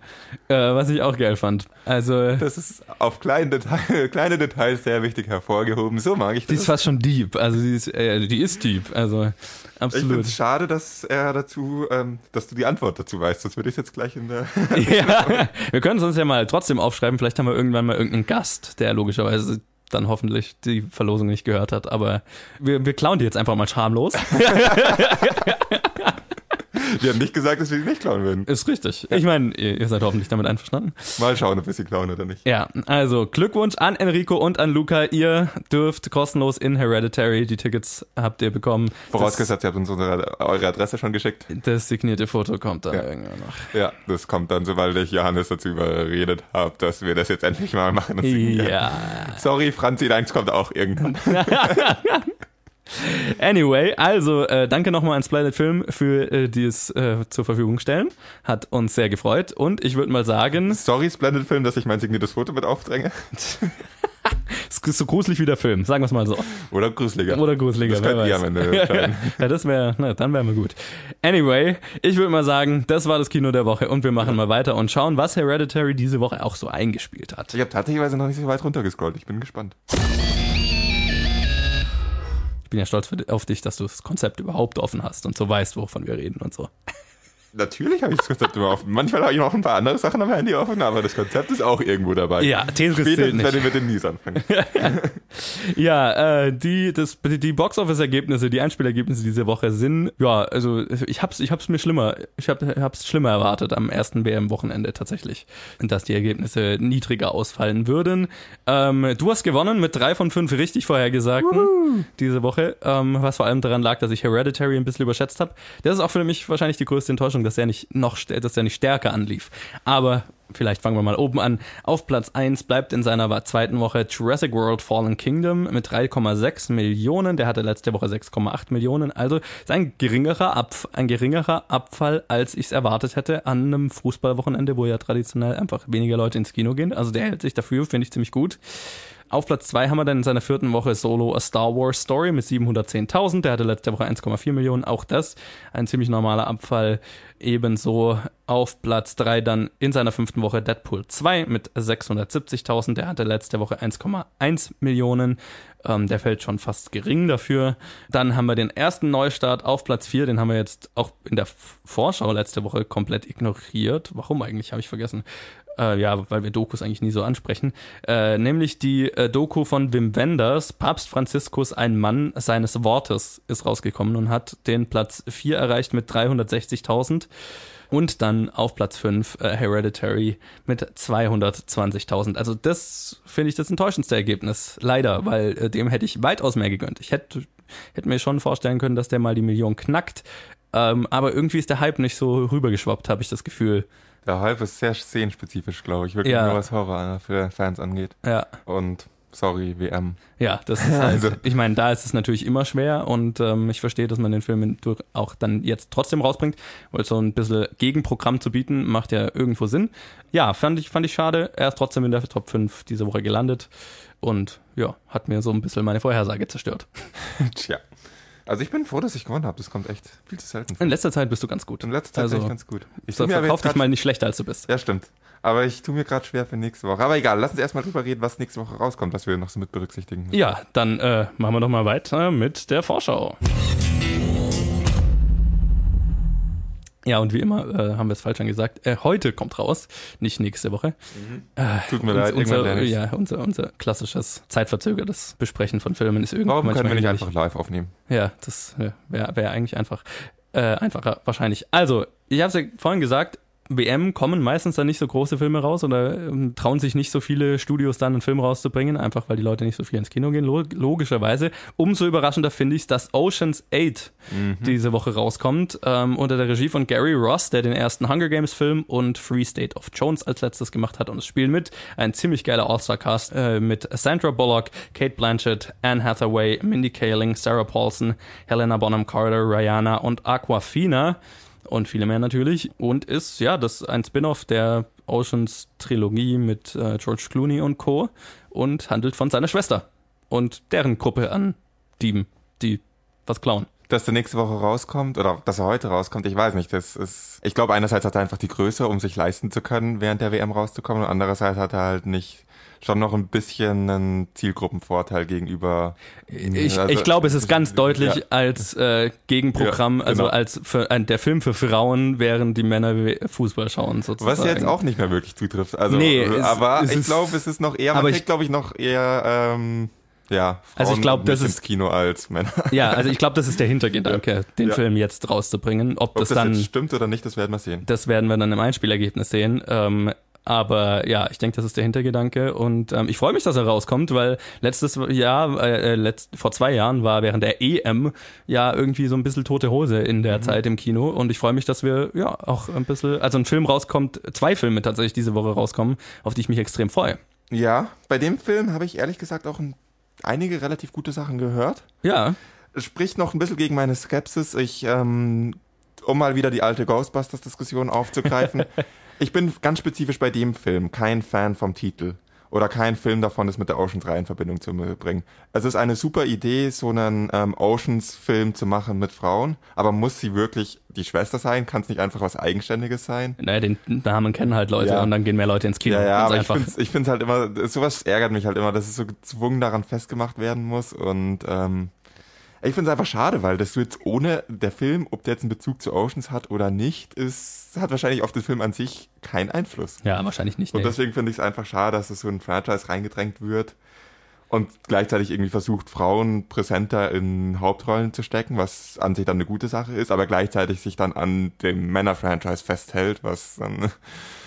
äh, was ich auch geil fand. Also das ist auf kleine, Detail, kleine Details sehr wichtig hervorgehoben. So mag ich das. Die ist fast schon deep, also die ist, äh, die ist deep, also absolut. Ich finde es schade, dass er dazu, ähm, dass du die Antwort dazu weißt, sonst würde ich jetzt gleich in der. ja, wir können es uns ja mal trotzdem aufschreiben. Vielleicht haben wir irgendwann mal irgendeinen Gast, der logischerweise dann hoffentlich die Verlosung nicht gehört hat. Aber wir, wir klauen die jetzt einfach mal schamlos. Wir haben nicht gesagt, dass wir die nicht klauen würden. Ist richtig. Ich meine, ihr, ihr seid hoffentlich damit einverstanden. Mal schauen, ob wir sie klauen oder nicht. Ja, also Glückwunsch an Enrico und an Luca. Ihr dürft kostenlos in Hereditary. Die Tickets habt ihr bekommen. Vorausgesetzt, ihr habt uns unsere, eure Adresse schon geschickt. Das signierte Foto kommt dann ja. irgendwann noch. Ja, das kommt dann, sobald ich Johannes dazu überredet habe, dass wir das jetzt endlich mal machen. Ja. Sorry, Franzi, deins kommt auch irgendwann. Anyway, also äh, danke nochmal an Splendid Film für äh, dieses äh, zur Verfügung stellen. Hat uns sehr gefreut und ich würde mal sagen. Sorry, Splendid Film, dass ich mein signiertes Foto mit aufdränge. Ist so gruselig wie der Film, sagen wir es mal so. Oder gruseliger. Oder gruseliger. Das könnt ihr am Ende ja, das wäre, na, dann wären wir gut. Anyway, ich würde mal sagen, das war das Kino der Woche und wir machen mal weiter und schauen, was Hereditary diese Woche auch so eingespielt hat. Ich habe tatsächlich noch nicht so weit runtergescrollt. Ich bin gespannt bin ja stolz auf dich, dass du das Konzept überhaupt offen hast und so weißt, wovon wir reden und so. Natürlich habe ich das Konzept immer offen. Manchmal habe ich noch ein paar andere Sachen am Handy offen, aber das Konzept ist auch irgendwo dabei. Ja, Tetris zählt nicht. wenn ich mit den Nies anfange. ja, äh, die, das, die Box-Office-Ergebnisse, die Einspielergebnisse diese Woche sind, ja, also ich hab's, ich hab's mir schlimmer, ich hab, hab's schlimmer erwartet am ersten WM-Wochenende tatsächlich, dass die Ergebnisse niedriger ausfallen würden. Ähm, du hast gewonnen mit drei von fünf richtig vorhergesagten diese Woche, ähm, was vor allem daran lag, dass ich Hereditary ein bisschen überschätzt habe. Das ist auch für mich wahrscheinlich die größte Enttäuschung sagen, dass er nicht noch, dass er nicht stärker anlief. Aber vielleicht fangen wir mal oben an. Auf Platz 1 bleibt in seiner zweiten Woche Jurassic World Fallen Kingdom mit 3,6 Millionen. Der hatte letzte Woche 6,8 Millionen. Also ist ein geringerer, Abf ein geringerer Abfall, als ich es erwartet hätte an einem Fußballwochenende, wo ja traditionell einfach weniger Leute ins Kino gehen. Also der hält sich dafür, finde ich ziemlich gut. Auf Platz 2 haben wir dann in seiner vierten Woche Solo A Star Wars Story mit 710.000. Der hatte letzte Woche 1,4 Millionen. Auch das ein ziemlich normaler Abfall. Ebenso auf Platz 3 dann in seiner fünften Woche Deadpool 2 mit 670.000. Der hatte letzte Woche 1,1 Millionen. Ähm, der fällt schon fast gering dafür. Dann haben wir den ersten Neustart auf Platz 4. Den haben wir jetzt auch in der Vorschau letzte Woche komplett ignoriert. Warum eigentlich? Habe ich vergessen. Äh, ja, weil wir Dokus eigentlich nie so ansprechen. Äh, nämlich die äh, Doku von Wim Wenders, Papst Franziskus, ein Mann seines Wortes, ist rausgekommen und hat den Platz 4 erreicht mit 360.000. Und dann auf Platz 5 äh, Hereditary mit 220.000. Also das finde ich das enttäuschendste Ergebnis. Leider, weil äh, dem hätte ich weitaus mehr gegönnt. Ich hätte, hätte mir schon vorstellen können, dass der mal die Million knackt. Ähm, aber irgendwie ist der Hype nicht so rübergeschwappt, habe ich das Gefühl. Der Hype ist sehr szenenspezifisch, glaube ich. Wirklich Ja. nur was Horror für Fans angeht. Ja. Und sorry, WM. Ja, das ist halt, Also- ich meine, da ist es natürlich immer schwer und ähm, ich verstehe, dass man den Film auch dann jetzt trotzdem rausbringt, weil so ein bisschen Gegenprogramm zu bieten, macht ja irgendwo Sinn. Ja, fand ich, fand ich schade. Er ist trotzdem in der Top 5 diese Woche gelandet und ja, hat mir so ein bisschen meine Vorhersage zerstört. Tja. Also ich bin froh, dass ich gewonnen habe. Das kommt echt viel zu selten. vor. In letzter Zeit bist du ganz gut. In letzter Zeit Also, bin ich ganz gut. Ich So, verkauf dich grad- mal nicht schlechter, als du bist. Ja, stimmt. Aber ich tue mir gerade schwer für nächste Woche. Aber egal, lass uns erstmal drüber reden, was nächste Woche rauskommt, was wir noch so mit berücksichtigen. müssen. Ja, dann äh, machen wir doch mal weiter mit der Vorschau. Ja, und wie immer äh, haben wir es falsch angesagt. Äh, heute kommt raus, nicht nächste Woche. Äh, Tut mir uns- leid, irgendwann unser, ja, unser, unser klassisches zeitverzögertes Besprechen von Filmen ist irgendwie Warum können wir nicht einfach live aufnehmen? Ja, das wäre wär eigentlich einfach. Äh, einfacher wahrscheinlich. Also, ich habe es ja vorhin gesagt, WM kommen meistens dann nicht so große Filme raus oder ähm, trauen sich nicht so viele Studios dann einen Film rauszubringen, einfach weil die Leute nicht so viel ins Kino gehen, lo logischerweise. Umso überraschender finde ich, dass Oceans 8 diese Woche rauskommt, ähm, unter der Regie von Gary Ross, der den ersten Hunger Games Film und Free State of Jones als letztes gemacht hat. Und es spielen mit ein ziemlich geiler All-Star-Cast äh, mit Sandra Bullock, Kate Blanchett, Anne Hathaway, Mindy Kaling, Sarah Paulson, Helena Bonham Carter, Rihanna und Aquafina und viele mehr natürlich und ist ja das ist ein Spin-off der Oceans Trilogie mit äh, George Clooney und Co. und handelt von seiner Schwester und deren Gruppe an Dieben, die was klauen. Dass der nächste Woche rauskommt oder dass er heute rauskommt, ich weiß nicht. Das ist, ich glaube, einerseits hat er einfach die Größe, um sich leisten zu können, während der WM rauszukommen, und andererseits hat er halt nicht schon noch ein bisschen einen Zielgruppenvorteil gegenüber. Ich, Also, ich glaube, es ist ganz deutlich Ja. als äh, Gegenprogramm, Ja, also genau. als für, ein, der Film für Frauen, während die Männer Fußball schauen sozusagen. Was jetzt auch nicht mehr wirklich zutrifft. Also, Nee, es- aber es ich glaube, es ist noch eher, man kriegt, glaube ich, noch eher, ähm, ja, Frauen Also ich glaub, das ist- Kino als Männer. Ja, also ich glaube, das ist der Hintergedanke, den Ja. Film jetzt rauszubringen. Ob, Ob das das, dann, stimmt oder nicht, das werden wir sehen. das werden wir dann im Einspielergebnis sehen. Ähm, aber ja, ich denke, das ist der Hintergedanke und ähm, ich freue mich, dass er rauskommt, weil letztes Jahr, äh, äh, letzt, vor zwei Jahren war während der EM ja irgendwie so ein bisschen tote Hose in der Zeit im Kino und ich freue mich, dass wir ja auch ein bisschen, also ein Film rauskommt, zwei Filme tatsächlich diese Woche rauskommen, auf die ich mich extrem freue. Ja, bei dem Film habe ich ehrlich gesagt auch ein, einige relativ gute Sachen gehört. Ja, spricht noch ein bisschen gegen meine Skepsis. Ich, ähm, um mal wieder die alte Ghostbusters-Diskussion aufzugreifen. ich bin ganz spezifisch bei dem Film kein Fan vom Titel. Oder kein Film davon, das mit der Oceans 3 in Verbindung zu bringen. Es ist eine super Idee, so einen ähm, Oceans-Film zu machen mit Frauen. Aber muss sie wirklich die Schwester sein? Kann es nicht einfach was Eigenständiges sein? naja, den Namen kennen halt Leute Ja. und dann gehen mehr Leute ins Kino. Ja, ja, aber ich find's, ich find's halt immer, sowas ärgert mich halt immer, dass es so gezwungen daran festgemacht werden muss und ähm, ich find's einfach schade, weil das jetzt ohne der Film, ob der jetzt einen Bezug zu Oceans hat oder nicht, ist, hat wahrscheinlich auf den Film an sich keinen Einfluss. ja, wahrscheinlich nicht. Und Nee. deswegen finde ich es einfach schade, dass es so ein Franchise reingedrängt wird und gleichzeitig irgendwie versucht, Frauen präsenter in Hauptrollen zu stecken, was an sich dann eine gute Sache ist, aber gleichzeitig sich dann an dem Männer-Franchise festhält, was dann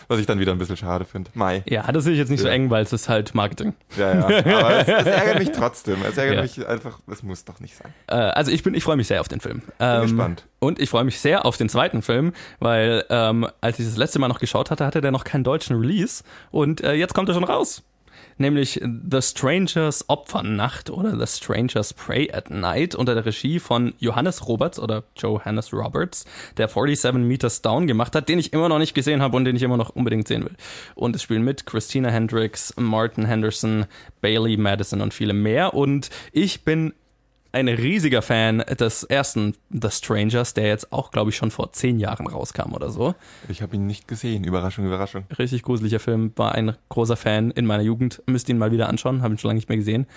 Was ich dann wieder ein bisschen schade finde. Mai. Ja, das sehe ich jetzt nicht so Ja. eng, weil es ist halt Marketing. Ja, ja. Aber es, es ärgert mich trotzdem. Es ärgert Ja. mich einfach, es muss doch nicht sein. Äh, also ich bin, ich freue mich sehr auf den Film. Bin Ähm, gespannt. Und ich freue mich sehr auf den zweiten Film, weil ähm, als ich das letzte Mal noch geschaut hatte, hatte der noch keinen deutschen Release und äh, jetzt kommt er schon raus. Nämlich The Strangers Opfernacht oder The Strangers Pray at Night unter der Regie von Johannes Roberts oder Johannes Roberts, der 47 Meters Down gemacht hat, den ich immer noch nicht gesehen habe und den ich immer noch unbedingt sehen will. Und es spielen mit Christina Hendricks, Martin Henderson, Bailey Madison und viele mehr. Und ich bin ein riesiger Fan des ersten The Strangers, der jetzt auch, glaube ich, schon vor zehn Jahren rauskam oder so. Ich habe ihn nicht gesehen. Überraschung, Überraschung. Richtig gruseliger Film, war ein großer Fan in meiner Jugend. Müsst ihn mal wieder anschauen, habe ihn schon lange nicht mehr gesehen.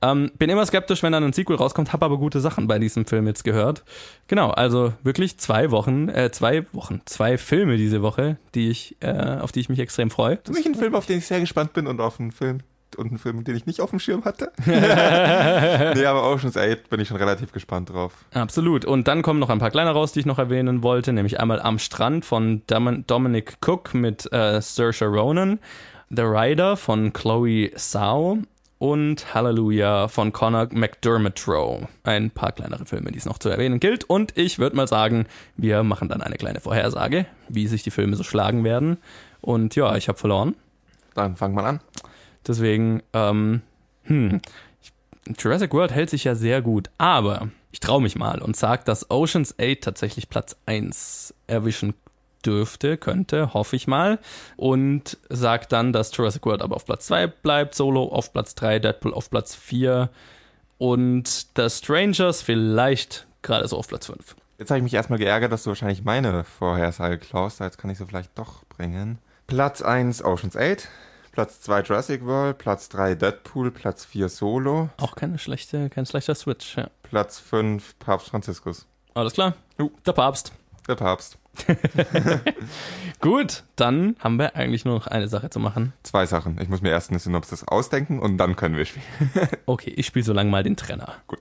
Ähm, bin immer skeptisch, wenn dann ein Sequel rauskommt, habe aber gute Sachen bei diesem Film jetzt gehört. Genau, also wirklich zwei Wochen, äh, zwei Wochen, zwei Filme diese Woche, die ich, äh, auf die ich mich extrem freue. Für mich ein Film, auf den ich sehr gespannt bin und auf einen Film und einen Film, den ich nicht auf dem Schirm hatte. nee, aber Ocean's 8 bin ich schon relativ gespannt drauf. Absolut. Und dann kommen noch ein paar kleine raus, die ich noch erwähnen wollte, nämlich einmal Am Strand von Dom Dominic Cook mit äh, Saoirse Ronan, The Rider von Chloe Zhao und Hallelujah von Conor McDermott Rowe. Ein paar kleinere Filme, die es noch zu erwähnen gilt. Und ich würde mal sagen, wir machen dann eine kleine Vorhersage, wie sich die Filme so schlagen werden. Und ja, ich habe verloren. Dann fangen wir an. Deswegen, ähm, hm, Jurassic World hält sich ja sehr gut, aber ich traue mich mal und sage, dass Ocean's 8 tatsächlich Platz 1 erwischen dürfte, könnte, hoffe ich mal. Und sag dann, dass Jurassic World aber auf Platz 2 bleibt, Solo auf Platz 3, Deadpool auf Platz 4 und The Strangers vielleicht gerade so auf Platz 5. Jetzt habe ich mich erstmal geärgert, dass du wahrscheinlich meine Vorhersage klaust. Jetzt kann ich sie vielleicht doch bringen. Platz 1 Ocean's 8. Platz 2 Jurassic World. Platz 3 Deadpool. Platz 4 Solo. Auch keine schlechte, kein schlechter Switch, ja. Platz 5 Papst Franziskus. Alles klar? Jo. Der Papst. Der Papst. Gut, dann haben wir eigentlich nur noch eine Sache zu machen. Zwei Sachen. Ich muss mir erst eine Synopsis ausdenken und dann können wir spielen. Okay, ich spiele so lange mal den Trenner. Gut.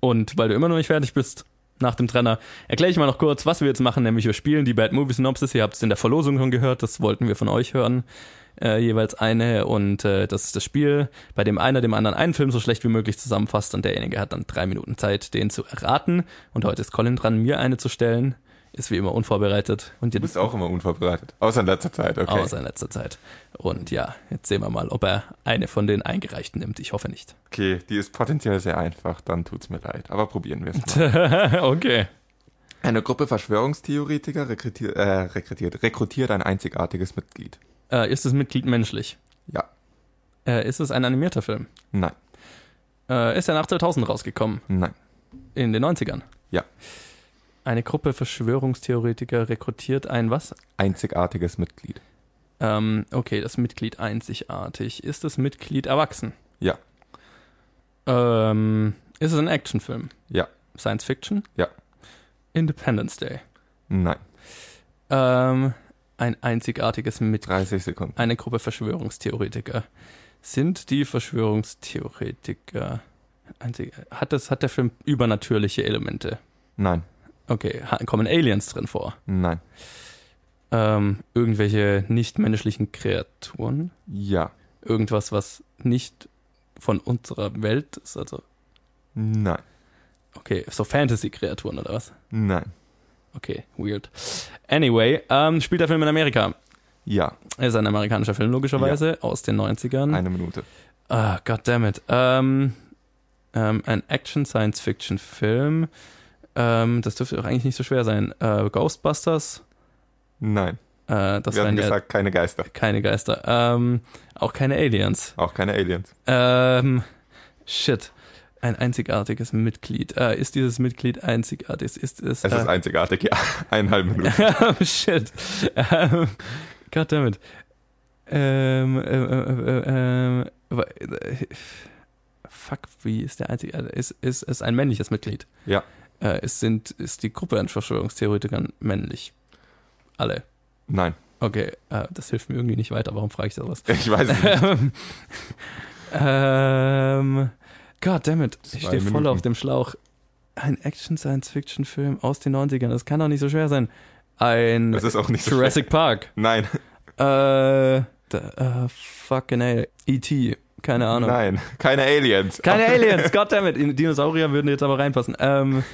Und weil du immer noch nicht fertig bist nach dem Trenner, erkläre ich mal noch kurz, was wir jetzt machen, nämlich wir spielen die Bad Movie Synopsis. Ihr habt es in der Verlosung schon gehört, das wollten wir von euch hören. Äh, jeweils eine und äh, das ist das Spiel, bei dem einer dem anderen einen Film so schlecht wie möglich zusammenfasst und derjenige hat dann drei Minuten Zeit, den zu erraten. Und heute ist Colin dran, mir eine zu stellen. Ist wie immer unvorbereitet. Und Du jetzt bist auch immer unvorbereitet. Außer in letzter Zeit, okay. außer in letzter Zeit. Und ja, jetzt sehen wir mal, ob er eine von den eingereichten nimmt. Ich hoffe nicht. Okay, die ist potenziell sehr einfach, dann tut's mir leid. Aber probieren wir es mal. okay. Eine Gruppe Verschwörungstheoretiker rekrutiert, äh, rekrutiert, rekrutiert ein einzigartiges Mitglied. Äh, ist das Mitglied menschlich? Ja. Äh, ist es ein animierter Film? Nein. Äh, ist er nach 2000 rausgekommen? Nein. In den 90ern? Ja. Eine Gruppe Verschwörungstheoretiker rekrutiert ein was? Einzigartiges Mitglied. Ähm, okay, das Mitglied einzigartig. Ist das Mitglied erwachsen? Ja. Ähm, ist es ein Actionfilm? Ja. Science Fiction? Ja. Independence Day. Nein. Ähm, ein einzigartiges Mitglied. 30 Sekunden. Eine Gruppe Verschwörungstheoretiker. Sind die Verschwörungstheoretiker einzig, hat, das, hat der Film übernatürliche Elemente? Nein. Okay, kommen Aliens drin vor? Nein. Ähm, irgendwelche nichtmenschlichen Kreaturen? Ja. Irgendwas, was nicht von unserer Welt ist? Also, Nein. okay, so Fantasy-Kreaturen oder was? Nein. Okay, weird. Anyway, ähm, spielt der Film in Amerika? Ja. Er ist ein amerikanischer Film, logischerweise, aus den 90ern. Eine Minute. Ah, goddammit. Ähm, ähm, ein Action-Science-Fiction-Film. Ähm, das dürfte doch eigentlich nicht so schwer sein. Äh, Ghostbusters. Nein. Äh, das wir haben wären ja gesagt, keine Geister. keine Geister. Ähm, auch keine Aliens. Auch keine Aliens. Ähm, shit. Ein einzigartiges Mitglied. Äh, ist dieses Mitglied einzigartig? Ist es? Es äh, ist einzigartig, ja. Eineinhalb Minuten. Shit. Ähm, goddammit. Ähm, äh, äh, äh, ähm, äh, fuck, wie ist der einzige? äh, Ist, ist, ist ein männliches Mitglied? Ja. Äh, es sind, ist die Gruppe an Verschwörungstheoretikern männlich? Alle. Nein. Okay, äh, das hilft mir irgendwie nicht weiter. Warum frage ich das? Ich weiß es nicht. Ähm, ähm, goddammit. Ich Zwei stehe voll auf dem Schlauch. Ein Action-Science-Fiction-Film aus den 90ern. Das kann doch nicht so schwer sein. ein Das ist auch nicht so Jurassic Park. Nein, Äh, da, äh, fucking hell. E.T. Keine Ahnung. nein, keine Aliens. Keine Aliens, goddammit. Dinosaurier würden jetzt aber reinpassen. Ähm,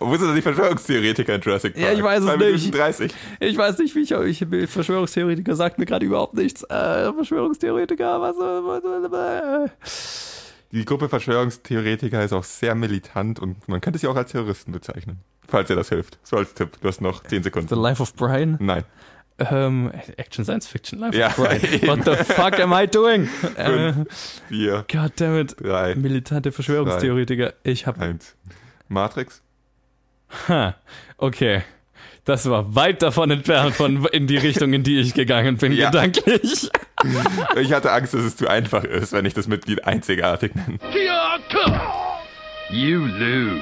Wo sind denn die Verschwörungstheoretiker in Jurassic Park? Ja, ich weiß es nicht. Minuten 30. ich weiß nicht, wie ich, ich Verschwörungstheoretiker sagt mir gerade überhaupt nichts. Äh, Verschwörungstheoretiker, was, was, Die Gruppe Verschwörungstheoretiker ist auch sehr militant und man könnte sie auch als Terroristen bezeichnen. Falls dir das hilft. So als Tipp. Du hast noch 10 The Sekunden. Life of Brian? Nein. Ähm, Action Science Fiction, Life Ja, of Brian. What the fuck am I doing? Äh, Vier, goddammit. drei, Militante Verschwörungstheoretiker. Ich hab. eins. Matrix? Ha, okay. Das war weit davon entfernt von in die Richtung, in die ich gegangen bin, Ja. gedanklich. Ich hatte Angst, dass es zu einfach ist, wenn ich das Mitglied einzigartig nenne. You lose.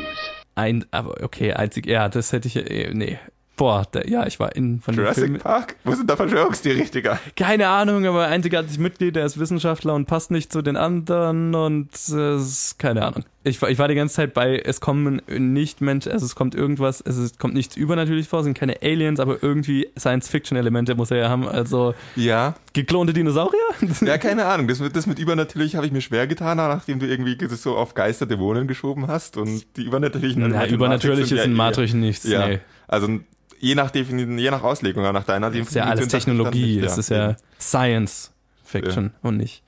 Ein, aber okay, einzig, ja, das hätte ich, äh, nee. Boah, da, ja, ich war in von Jurassic Filmen. Park? Wo sind da Verschwörungstheoretiker? Keine Ahnung, aber einzigartig Mitglied, der ist Wissenschaftler und passt nicht zu den anderen und äh, keine Ahnung. Ich, war- ich war die ganze Zeit bei, es kommen nicht Menschen, also es kommt irgendwas, also es kommt nichts übernatürlich vor, es sind keine Aliens, aber irgendwie Science-Fiction-Elemente muss er ja haben, also Ja. geklonte Dinosaurier? Ja, keine Ahnung. Das, mit- das mit übernatürlich habe ich mir schwer getan, nachdem du irgendwie das so auf Geister, Dämonen geschoben hast und die übernatürlichen Na, in übernatürlich ist in eh- Matrix nichts, Ja. nee. Also je nach Definition, je nach Auslegung, nach deiner Das ist ja alles Technologie, das ist ja Science Fiction und nicht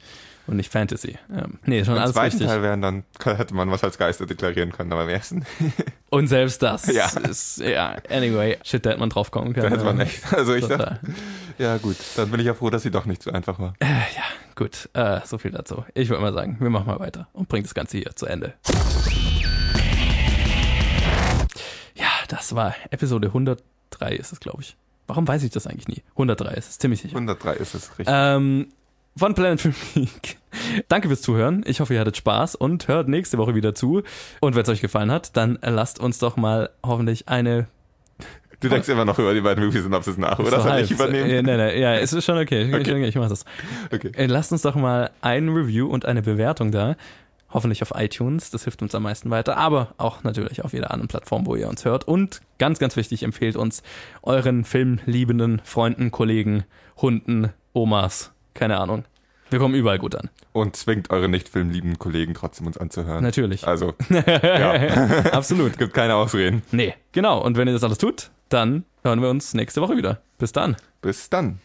und nicht Fantasy. Ähm, nee, schon Im alles zweiten richtig. Teil wären dann, hätte man was als Geister deklarieren können, aber im ersten, Und selbst das Ja. ist, ja, anyway, shit, da hätte man drauf kommen können. da hätte man Ja. echt, also ich dachte, Total. ja gut, dann bin ich ja froh, dass sie doch nicht so einfach war. Gut, äh, so viel dazu. Ich würde mal sagen, wir machen mal weiter und bringen das Ganze hier zu Ende. Ja, das war Episode 103 ist es, glaube ich. Warum weiß ich das eigentlich nie? 103 ist es, ziemlich sicher. 103 ist es richtig. Ähm, von Planet Film Geek. Danke fürs Zuhören. Ich hoffe, ihr hattet Spaß und hört nächste Woche wieder zu. Und wenn es euch gefallen hat, dann lasst uns doch mal hoffentlich eine du denkst immer noch über die beiden Movie-Synopsis nach, oder? So Soll ich übernehmen? Äh, nein, nein, ja, es ist schon okay. Ich, Okay. ich, ich mach das. Okay. Äh, Lasst uns doch mal ein Review und eine Bewertung da. Hoffentlich auf iTunes, das hilft uns am meisten weiter, aber auch natürlich auf jeder anderen Plattform, wo ihr uns hört. Und ganz, ganz wichtig, empfehlt uns euren filmliebenden Freunden, Kollegen, Hunden, Omas, keine Ahnung. Wir kommen überall gut an. Und zwingt eure nicht filmliebenden Kollegen trotzdem uns anzuhören. Natürlich. Also, ja, Absolut. gibt keine Ausreden. Nee, genau. Und wenn ihr das alles tut, dann hören wir uns nächste Woche wieder. Bis dann. Bis dann.